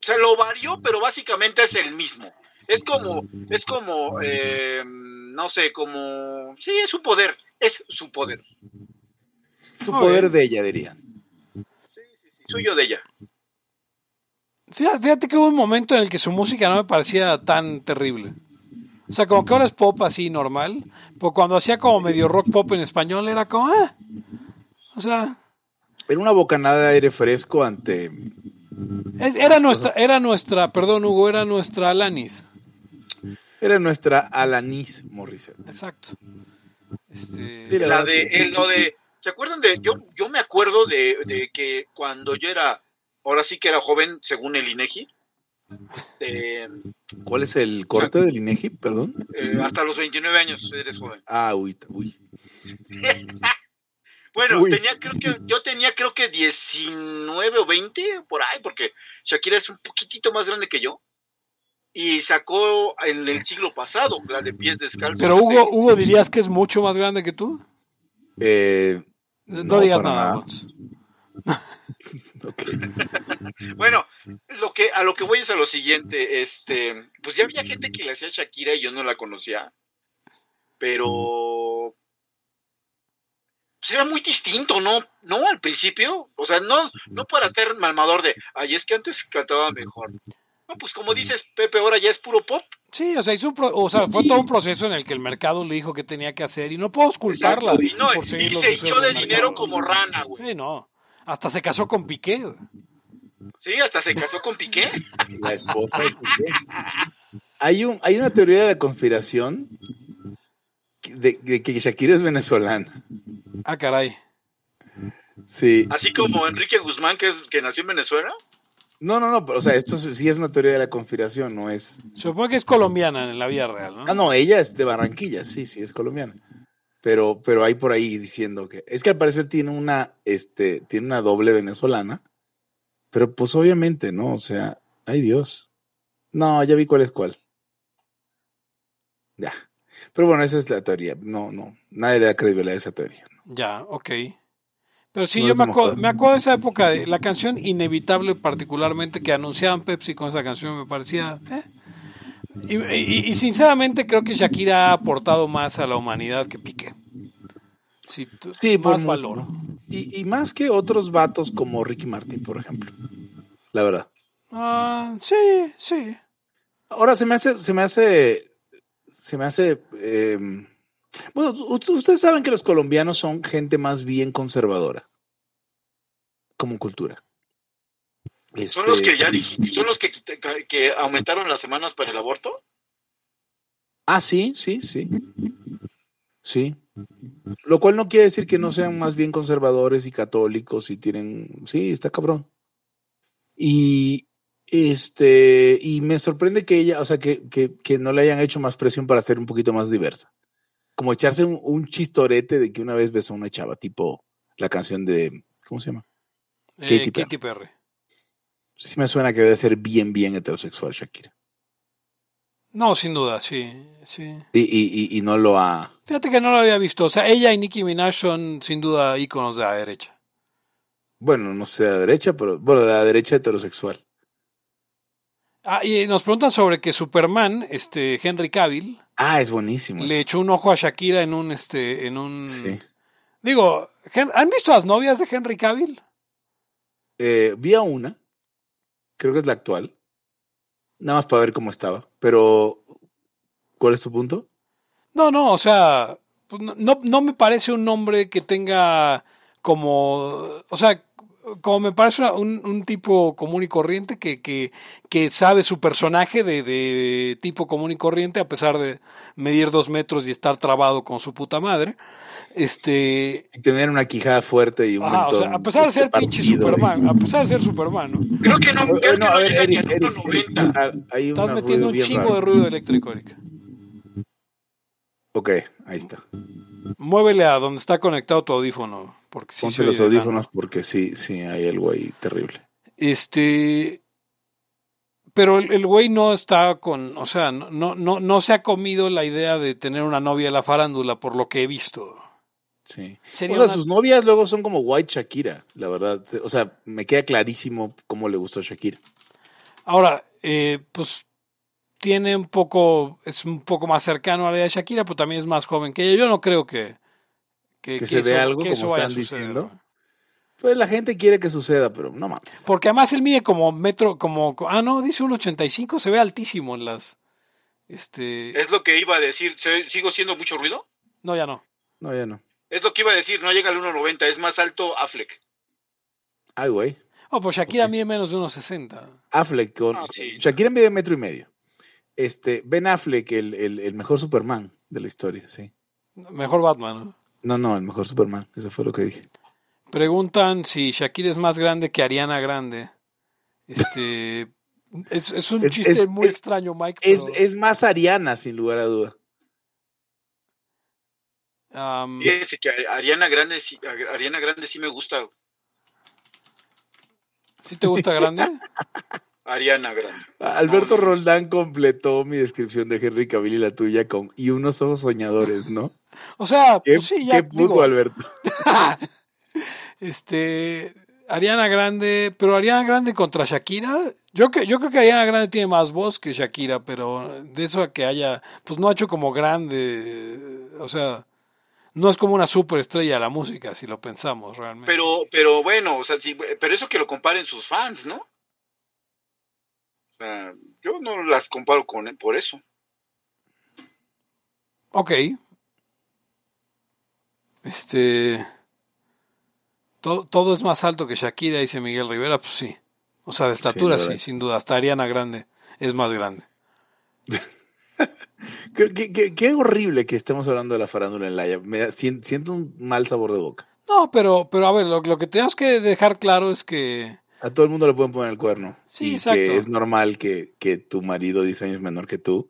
se lo varió, pero básicamente es el mismo. Es como, es como, eh, no sé, como, sí, es su poder, es su poder. Su Muy poder bien. de ella, dirían. Sí, sí, sí, suyo de ella. Fíjate, fíjate que hubo un momento en el que su música no me parecía tan terrible. O sea, como que ahora es pop así normal, pero cuando hacía como medio rock pop en español era como, ah. O sea, Era una bocanada de aire fresco ante. es- era nuestra, era nuestra, perdón Hugo, era nuestra Alanis. Era nuestra Alanis Morissette. Exacto. Este, Sí, la de, el- lo de, ¿se acuerdan de? Yo, yo me acuerdo de, de que cuando yo era, ahora sí que era joven, según el INEGI, eh, ¿Cuál es el corte del INEGI? Perdón. eh, hasta los 29 años eres joven. Ah, uy, uy. Bueno, Uy. tenía, creo que, yo tenía creo que 19 o 20 por ahí, porque Shakira es un poquitito más grande que yo. Y sacó en el siglo pasado la de pies descalzos. pero Hugo, Sí. Hugo dirías que es mucho más grande que tú. Eh, No, No, digas nada. nada. Bots. ok. Bueno, lo que, a lo que voy es a lo siguiente, este, pues ya había gente que le hacía Shakira y yo no la conocía, pero pues era muy distinto, ¿no? No al principio, o sea, no, no para ser malmador de, ay, es que antes cantaba mejor. No, pues como dices, Pepe, ahora ya es puro pop. Sí, o sea, hizo un pro- o sea, fue todo un proceso en el que el mercado le dijo que tenía que hacer y no puedo culparla Exacto, y, no, por y se echó de del dinero mercado. como rana, güey. Sí, no. Hasta se casó con Piqué. Sí, hasta se casó con Piqué. La esposa de Piqué. Hay, un, hay una teoría de la conspiración de, de que Shakira es venezolana. Ah, caray. Sí. Así como Enrique Guzmán, que, es, que nació en Venezuela. No, no, no, pero, o sea, esto sí es una teoría de la conspiración, no es. Supongo que es colombiana en la vida real, ¿no? Ah, no, ella es de Barranquilla, sí, sí, es colombiana. Pero, pero hay por ahí diciendo que. Es que al parecer tiene una, este, tiene una doble venezolana. Pero pues obviamente, ¿no? O sea, ay Dios. No, ya vi cuál es cuál. Ya. Pero bueno, esa es la teoría. No, no. Nadie le da credibilidad a esa teoría. Ya, ok. Pero sí, No yo me acuerdo, me acuerdo de esa época, de la canción Inevitable particularmente, que anunciaban Pepsi con esa canción, me parecía... eh. Y, y- y sinceramente creo que Shakira ha aportado más a la humanidad que Piqué. Sí, tú- Sí, por más valor. Y, y más que otros vatos como Ricky Martin, por ejemplo. La verdad. Ah, sí, sí. Ahora se me hace, se me hace, se me hace. eh, bueno, ustedes saben que los colombianos son gente más bien conservadora, como cultura. ¿Son los Este, que ya dijiste, son los que, que aumentaron las semanas para el aborto? Ah, sí, sí, sí, sí. Lo cual no quiere decir que no sean más bien conservadores y católicos y tienen, sí, está cabrón. Y este, y me sorprende que ella, o sea, que, que, que no le hayan hecho más presión para ser un poquito más diversa. Como echarse un, un chistorete de que una vez besó a una chava, tipo la canción de, ¿cómo se llama? Eh, Katy Perry. Katy Perry. Sí me suena que debe ser bien, bien heterosexual Shakira. No, sin duda, sí, sí. Y, y, y, y no lo ha... Fíjate que no lo había visto. O sea, ella y Nicki Minaj son sin duda íconos de la derecha. Bueno, no sé de la derecha, pero bueno, de la derecha heterosexual. Ah, y nos preguntan sobre que Superman, este Henry Cavill, Ah, es buenísimo. le eso. echó un ojo a Shakira en un este en un Sí. Digo, ¿han visto las novias de Henry Cavill? Eh, vi a una, creo que es la actual, nada más para ver cómo estaba, pero ¿cuál es tu punto? No, no, o sea, pues, no- no, me parece un nombre que tenga como, o sea, como me parece una- un, un tipo común y corriente que, que, que sabe su personaje de, de tipo común y corriente a pesar de medir dos metros y estar trabado con su puta madre. Este, Y tener una quijada fuerte y un ajá, o sea, a pesar de este, ser pinche partido, Superman, a pesar de ser Superman, ¿no? Creo que no, y- creo Eh, no, que a no ver, llega ni Eric, al Eric, 1.90. ah, hay Estás metiendo un chingo raro. de ruido eléctrico, Erika. Ok, ahí está. Muévele a donde está conectado tu audífono, porque sí Ponte los audífonos porque sí, sí, hay algo ahí terrible. Este. Pero el, el güey no está con. O sea, no, no, no, no se ha comido la idea de tener una novia en la farándula, por lo que he visto. Sí. Sería O sea, una- sus novias luego son como White Shakira, la verdad. O sea, me queda clarísimo cómo le gustó a Shakira. Ahora, eh, pues tiene un poco. Es un poco más cercano a la de Shakira, pero también es más joven que ella. Yo no creo que. que, que se eso- vea algo que como eso vaya a están suceder, diciendo. Pues la gente quiere que suceda, pero no mames. Porque además él mide como metro, como, ah, no, dice un 85, se ve altísimo en las, este, Es lo que iba a decir. ¿Se- ¿Sigo siendo mucho ruido? no, ya no. No, ya no. Es lo que iba a decir. No llega al 1.90. Es más alto Affleck. Ay, güey. Oh, pues Shakira Ok. mide menos de unos 60. Affleck con. Ah, sí. Shakira mide metro y medio. Este, Ben Affleck, el, el, el mejor Superman de la historia, sí. Mejor Batman. ¿no? No, no, el mejor Superman. Eso fue lo que dije. Preguntan si Shakira es más grande que Ariana Grande. Este, es, es un Es- chiste es- muy es- extraño, Mike. Es, pero, es más Ariana, sin lugar a duda. Am, Fíjense que Ariana Grande, Ariana Grande sí me gusta. ¿Sí te gusta grande? Ariana Grande. Alberto. Roldán completó mi descripción de Henry Cavill y la tuya con y unos ojos soñadores, ¿no? O sea, Qué, pues sí, ya qué puto, digo, Alberto. este, Ariana Grande, pero Ariana Grande contra Shakira, yo que yo creo que Ariana Grande tiene más voz que Shakira, pero de eso a que haya, pues no ha hecho como grande, o sea, no es como una superestrella de la música, si lo pensamos realmente. Pero, pero bueno, o sea, sí, pero eso que lo comparen sus fans, ¿no? O sea, yo no las comparo con por eso. Ok. Este. Todo, todo es más alto que Shakira, dice Miguel Rivera, pues sí. O sea, de estatura duda. sí, sin duda. Hasta Ariana Grande es más grande. Qué, qué- qué- qué horrible que estemos hablando de la farándula en Laia. Me siento un mal sabor de boca. No, pero, pero a ver, lo, lo que tenemos que dejar claro es que. A todo el mundo le pueden poner el cuerno. Sí, y exacto. que es normal que, que tu marido, 10 años menor que tú,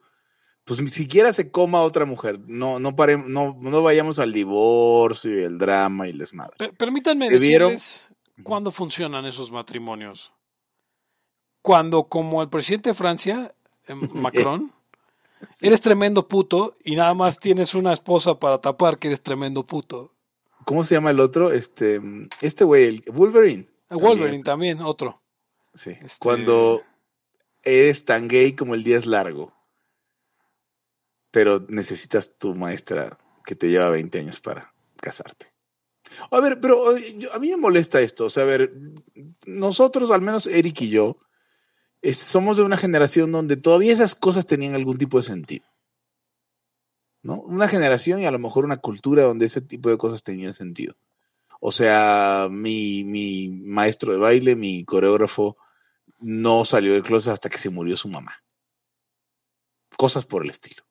pues ni siquiera se coma a otra mujer. No, no, pare, no, no vayamos al divorcio y el drama y les madre. per- permítanme decirles cuándo funcionan esos matrimonios. Cuando, como el presidente de Francia, eh, Eres tremendo puto y nada más tienes una esposa para tapar que eres tremendo puto. ¿Cómo se llama el otro? Este, este güey, el Wolverine. El Wolverine también, otro. Sí. Este- Cuando eres tan gay como el día es largo, pero necesitas tu maestra que te lleva 20 años para casarte. A ver, pero eh, a mí me molesta esto. O sea, a ver, nosotros, al menos Eric y yo, somos de una generación donde todavía esas cosas tenían algún tipo de sentido. ¿No? Una generación y a lo mejor una cultura donde ese tipo de cosas tenían sentido. O sea, mi, mi maestro de baile, mi coreógrafo, no salió del closet hasta que se murió su mamá. Cosas por el estilo.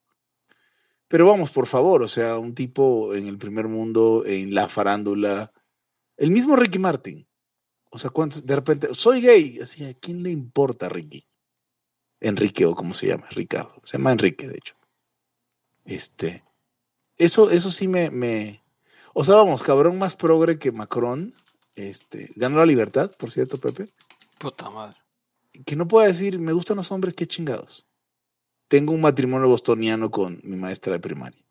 Pero vamos, por favor, o sea, un tipo en el primer mundo, en la farándula, el mismo Ricky Martin. O sea, ¿cuántos, de repente, soy gay. Así, ¿a quién le importa Ricky? Enrique, o como se llama, Ricardo. Se llama Enrique, de hecho. Este. Eso, eso sí me, me. O sea, vamos, cabrón más progre que Macron. Este. Ganó la libertad, por cierto, Pepe Puta madre. que no pueda decir, me gustan los hombres, qué chingados. Tengo un matrimonio bostoniano con mi maestra de primaria.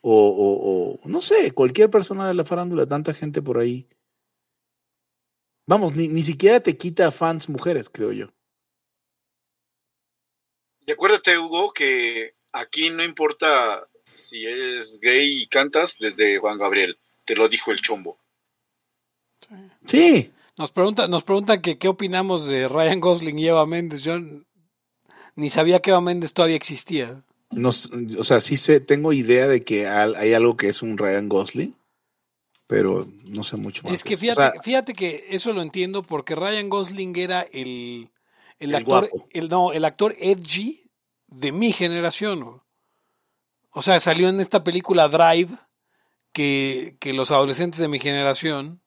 O, o, o, no sé, cualquier persona de la farándula, tanta gente por ahí. Vamos, ni, ni siquiera te quita fans mujeres, creo yo. Y acuérdate, Hugo, que aquí no importa si eres gay y cantas desde Juan Gabriel. Te lo dijo el chombo. Sí, Nos pregunta, nos preguntan que qué opinamos de Ryan Gosling y Eva Méndez. Yo ni sabía que Eva Méndez todavía existía. nos, o sea, sí sé, tengo idea de que hay algo que es un Ryan Gosling, pero no sé mucho más. Es que fíjate, O sea, fíjate que eso lo entiendo porque Ryan Gosling era el, el, El actor, guapo. el, no, el actor edgy de mi generación. O sea, salió en esta película Drive que, que los adolescentes de mi generación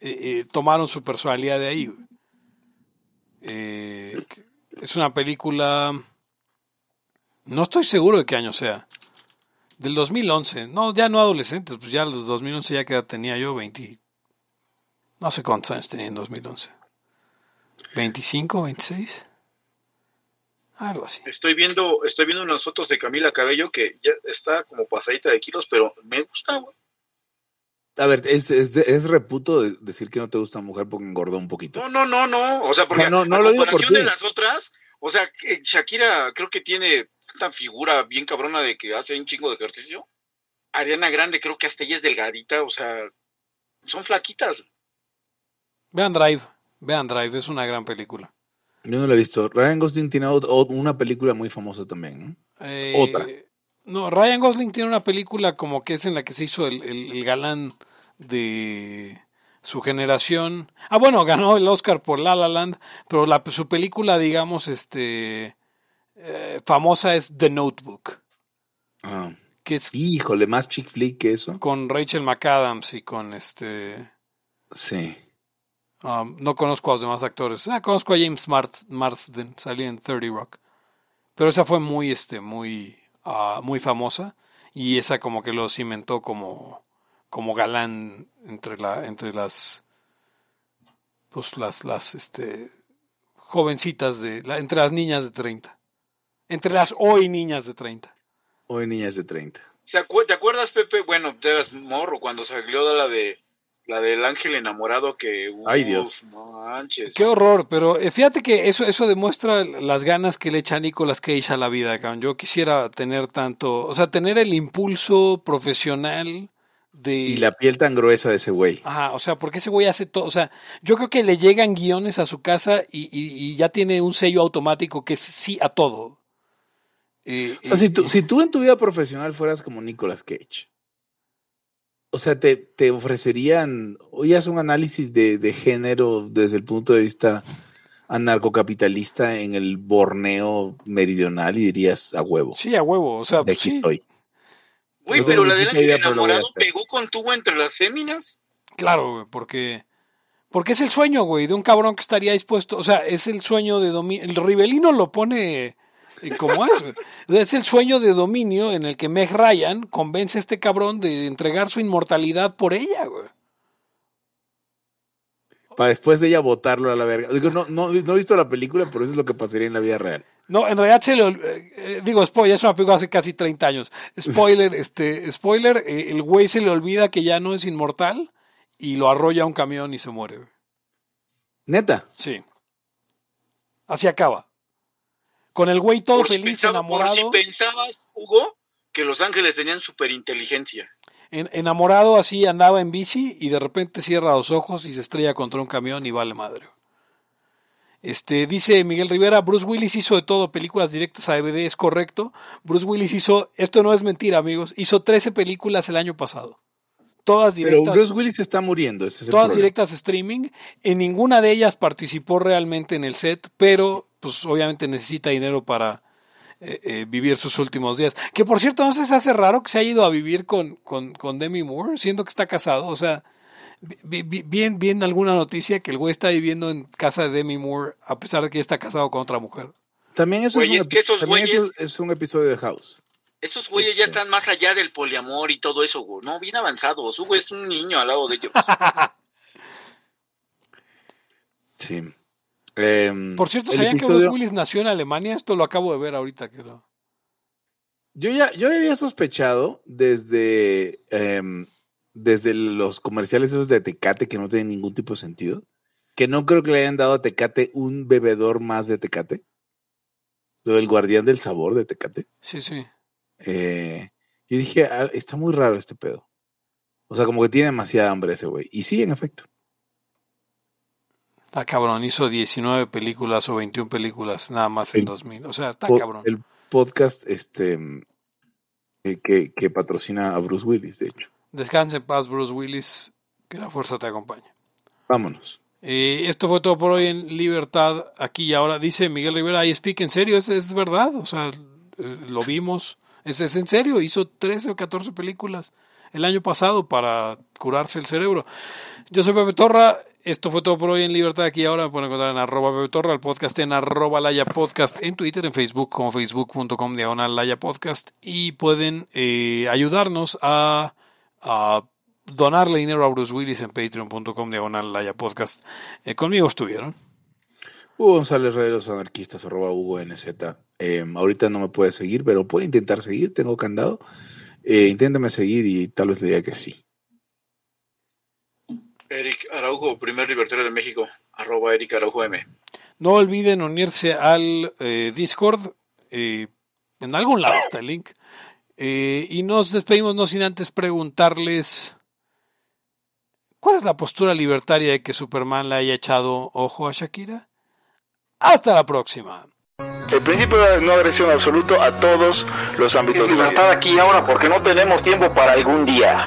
eh, eh, tomaron su personalidad de ahí. Eh, es una película, no estoy seguro de qué año sea. Del 2011. No, ya no adolescentes, pues ya los 2011 ya que edad tenía yo, 20. No sé cuántos años tenía en 2011. ¿25, 26? Algo así. Estoy viendo, estoy viendo unas fotos de Camila Cabello que ya está como pasadita de kilos, pero me gusta, güey. a ver, es, es, es reputo de- decir que no te gusta mujer porque engordó un poquito. No, no, no, no. O sea, porque No, no, no a lo digo por comparación de las otras, o sea, que Shakira creo que tiene una figura bien cabrona de que hace un chingo de ejercicio. Ariana Grande creo que hasta ella es delgadita, o sea, son flaquitas. Vean Drive, vean Drive, es una gran película. Yo no la he visto. Ryan Gosling tiene una película muy famosa también. ¿no? Eh, Otra. No, Ryan Gosling tiene una película como que es en la que se hizo el, el- el galán de su generación. Ah, bueno, ganó el Oscar por La La Land, pero la, su película, digamos, este eh, famosa es The Notebook, Ah. que es Híjole, más chick flick que eso. con Rachel McAdams y con este... Sí. um, no conozco a los demás actores. Ah, conozco a James Mart- Marsden, salía en 30 Rock. Pero esa fue muy, este, muy, ah, muy famosa y esa como que lo cimentó como, como galán entre la, entre las, pues las, las, este, jovencitas de, la- entre las niñas de 30. Entre las hoy niñas de 30. Hoy niñas de 30. ¿Se acuer- ¿Te acuerdas, Pepe? Bueno, te eras morro cuando salió la de la del ángel enamorado que Ay, uf, Dios. no manches. Qué horror, pero eh, fíjate que eso, eso demuestra las ganas que le echa Nicolas Cage a la vida, cabrón. Yo quisiera tener tanto, o sea, tener el impulso profesional de... Y la piel tan gruesa de ese güey. Ajá, o sea, porque ese güey hace todo, o sea, yo creo que le llegan guiones a su casa y, y- y ya tiene un sello automático que es sí a todo. Eh, O sea, si tú, si tú en tu vida profesional fueras como Nicolas Cage, o sea, te, te ofrecerían, oías un análisis de, de género desde el punto de vista anarcocapitalista en el Borneo meridional y dirías a huevo. Sí, a huevo, o sea, de aquí sí, estoy. Güey, No pero tengo la del ángel pero enamorado pegó con tubo entre las féminas. Claro, güey, porque porque es el sueño, güey, de un cabrón que estaría dispuesto, o sea, es el sueño de dominio, el Rivelino lo pone eh, como es, es el sueño de dominio en el que Meg Ryan convence a este cabrón de entregar su inmortalidad por ella, güey. Para después de ella botarlo a la verga. Digo, no, no, no he visto la película, pero eso es lo que pasaría en la vida real. No, en realidad se le ol- eh, eh, digo, spoiler, es una película hace casi 30 años. Spoiler, este, spoiler, eh, el güey se le olvida que ya no es inmortal y lo arrolla a un camión y se muere, güey. Neta. Sí. Así acaba. Con el güey todo Por si feliz, por enamorado. si pensabas, Hugo, que los ángeles tenían superinteligencia. En- enamorado así andaba en bici y de repente cierra los ojos y se estrella contra un camión y vale madre. Este, dice Miguel Rivera, Bruce Willis hizo de todo, películas directas a DVD, es correcto. Bruce Willis hizo, esto no es mentira amigos, hizo 13 películas el año pasado. Todas Pero directas, Bruce Willis está muriendo. Ese es el todas problema. directas streaming. En ninguna de ellas participó realmente en el set, pero pues obviamente necesita dinero para eh, eh, vivir sus últimos días. Que por cierto, ¿no se hace raro que se haya ido a vivir con, con, con Demi Moore, siendo que está casado? O sea, vi, vi- bien, bien alguna noticia que el güey está viviendo en casa de Demi Moore a pesar de que ya está casado con otra mujer. También eso Güey, es, un, que esos también eso güeyes- es un episodio de House. Esos güeyes ya Este. están más allá del poliamor y todo eso, güey. No, bien avanzados. Hugo es un niño al lado de ellos. Sí. Em, Por cierto, ¿sabían que Bruce Willis nació en Alemania? Esto lo acabo de ver ahorita. Que lo... Yo ya, yo había sospechado desde, em, desde los comerciales esos de Tecate que no tienen ningún tipo de sentido, que no creo que le hayan dado a Tecate un bebedor más de Tecate. Lo del guardián del sabor de Tecate. Sí, sí. Eh, yo dije, "Ah, está muy raro este pedo. O sea, como que tiene demasiada hambre ese güey. Y sí, en efecto. Está cabrón, hizo 19 películas o 21 películas nada más en El 2000. O sea, está Po- cabrón. El podcast este, eh, que, que patrocina a Bruce Willis, de hecho. Descanse en paz, Bruce Willis. Que la fuerza te acompañe. Vámonos. Eh, esto fue todo por hoy en Libertad, aquí y ahora. Dice Miguel Rivera, I speak en serio, es, es verdad. O sea, eh, lo vimos. Es, es en serio, hizo 13 o 14 películas el año pasado para curarse el cerebro. Yo soy Pepe Torra. Esto fue todo por hoy en Libertad aquí ahora. Me pueden encontrar en arroba Pepe Torra, el podcast en arroba Laya Podcast, en Twitter, en Facebook, como facebook.com diagonal Laya Podcast. Y pueden eh, ayudarnos a, donarle dinero a Bruce Willis en patreon.com diagonal Laya Podcast. Eh, conmigo estuvieron. Hugo González los anarquistas, arroba Hugo NZ. Eh, ahorita no me puede seguir, pero puede intentar seguir, tengo candado. Eh, inténtame seguir y tal vez le diga que sí. Eric Araujo, primer libertario de México, arroba Eric Araujo M. No olviden unirse al eh, Discord. eh, en algún lado está el link. Eh, y nos despedimos no sin antes preguntarles cuál es la postura libertaria de que Superman le haya echado ojo a Shakira. Hasta la próxima. El principio de no agresión absoluto a todos los ámbitos de la vida. aquí y ahora porque no tenemos tiempo para algún día.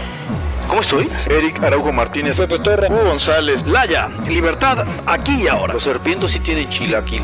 ¿Cómo estoy? Eric Araujo Martínez, Pepe Torre, Hugo González, Laya, libertad, aquí y ahora. Los serpientes sí tienen chilaquil.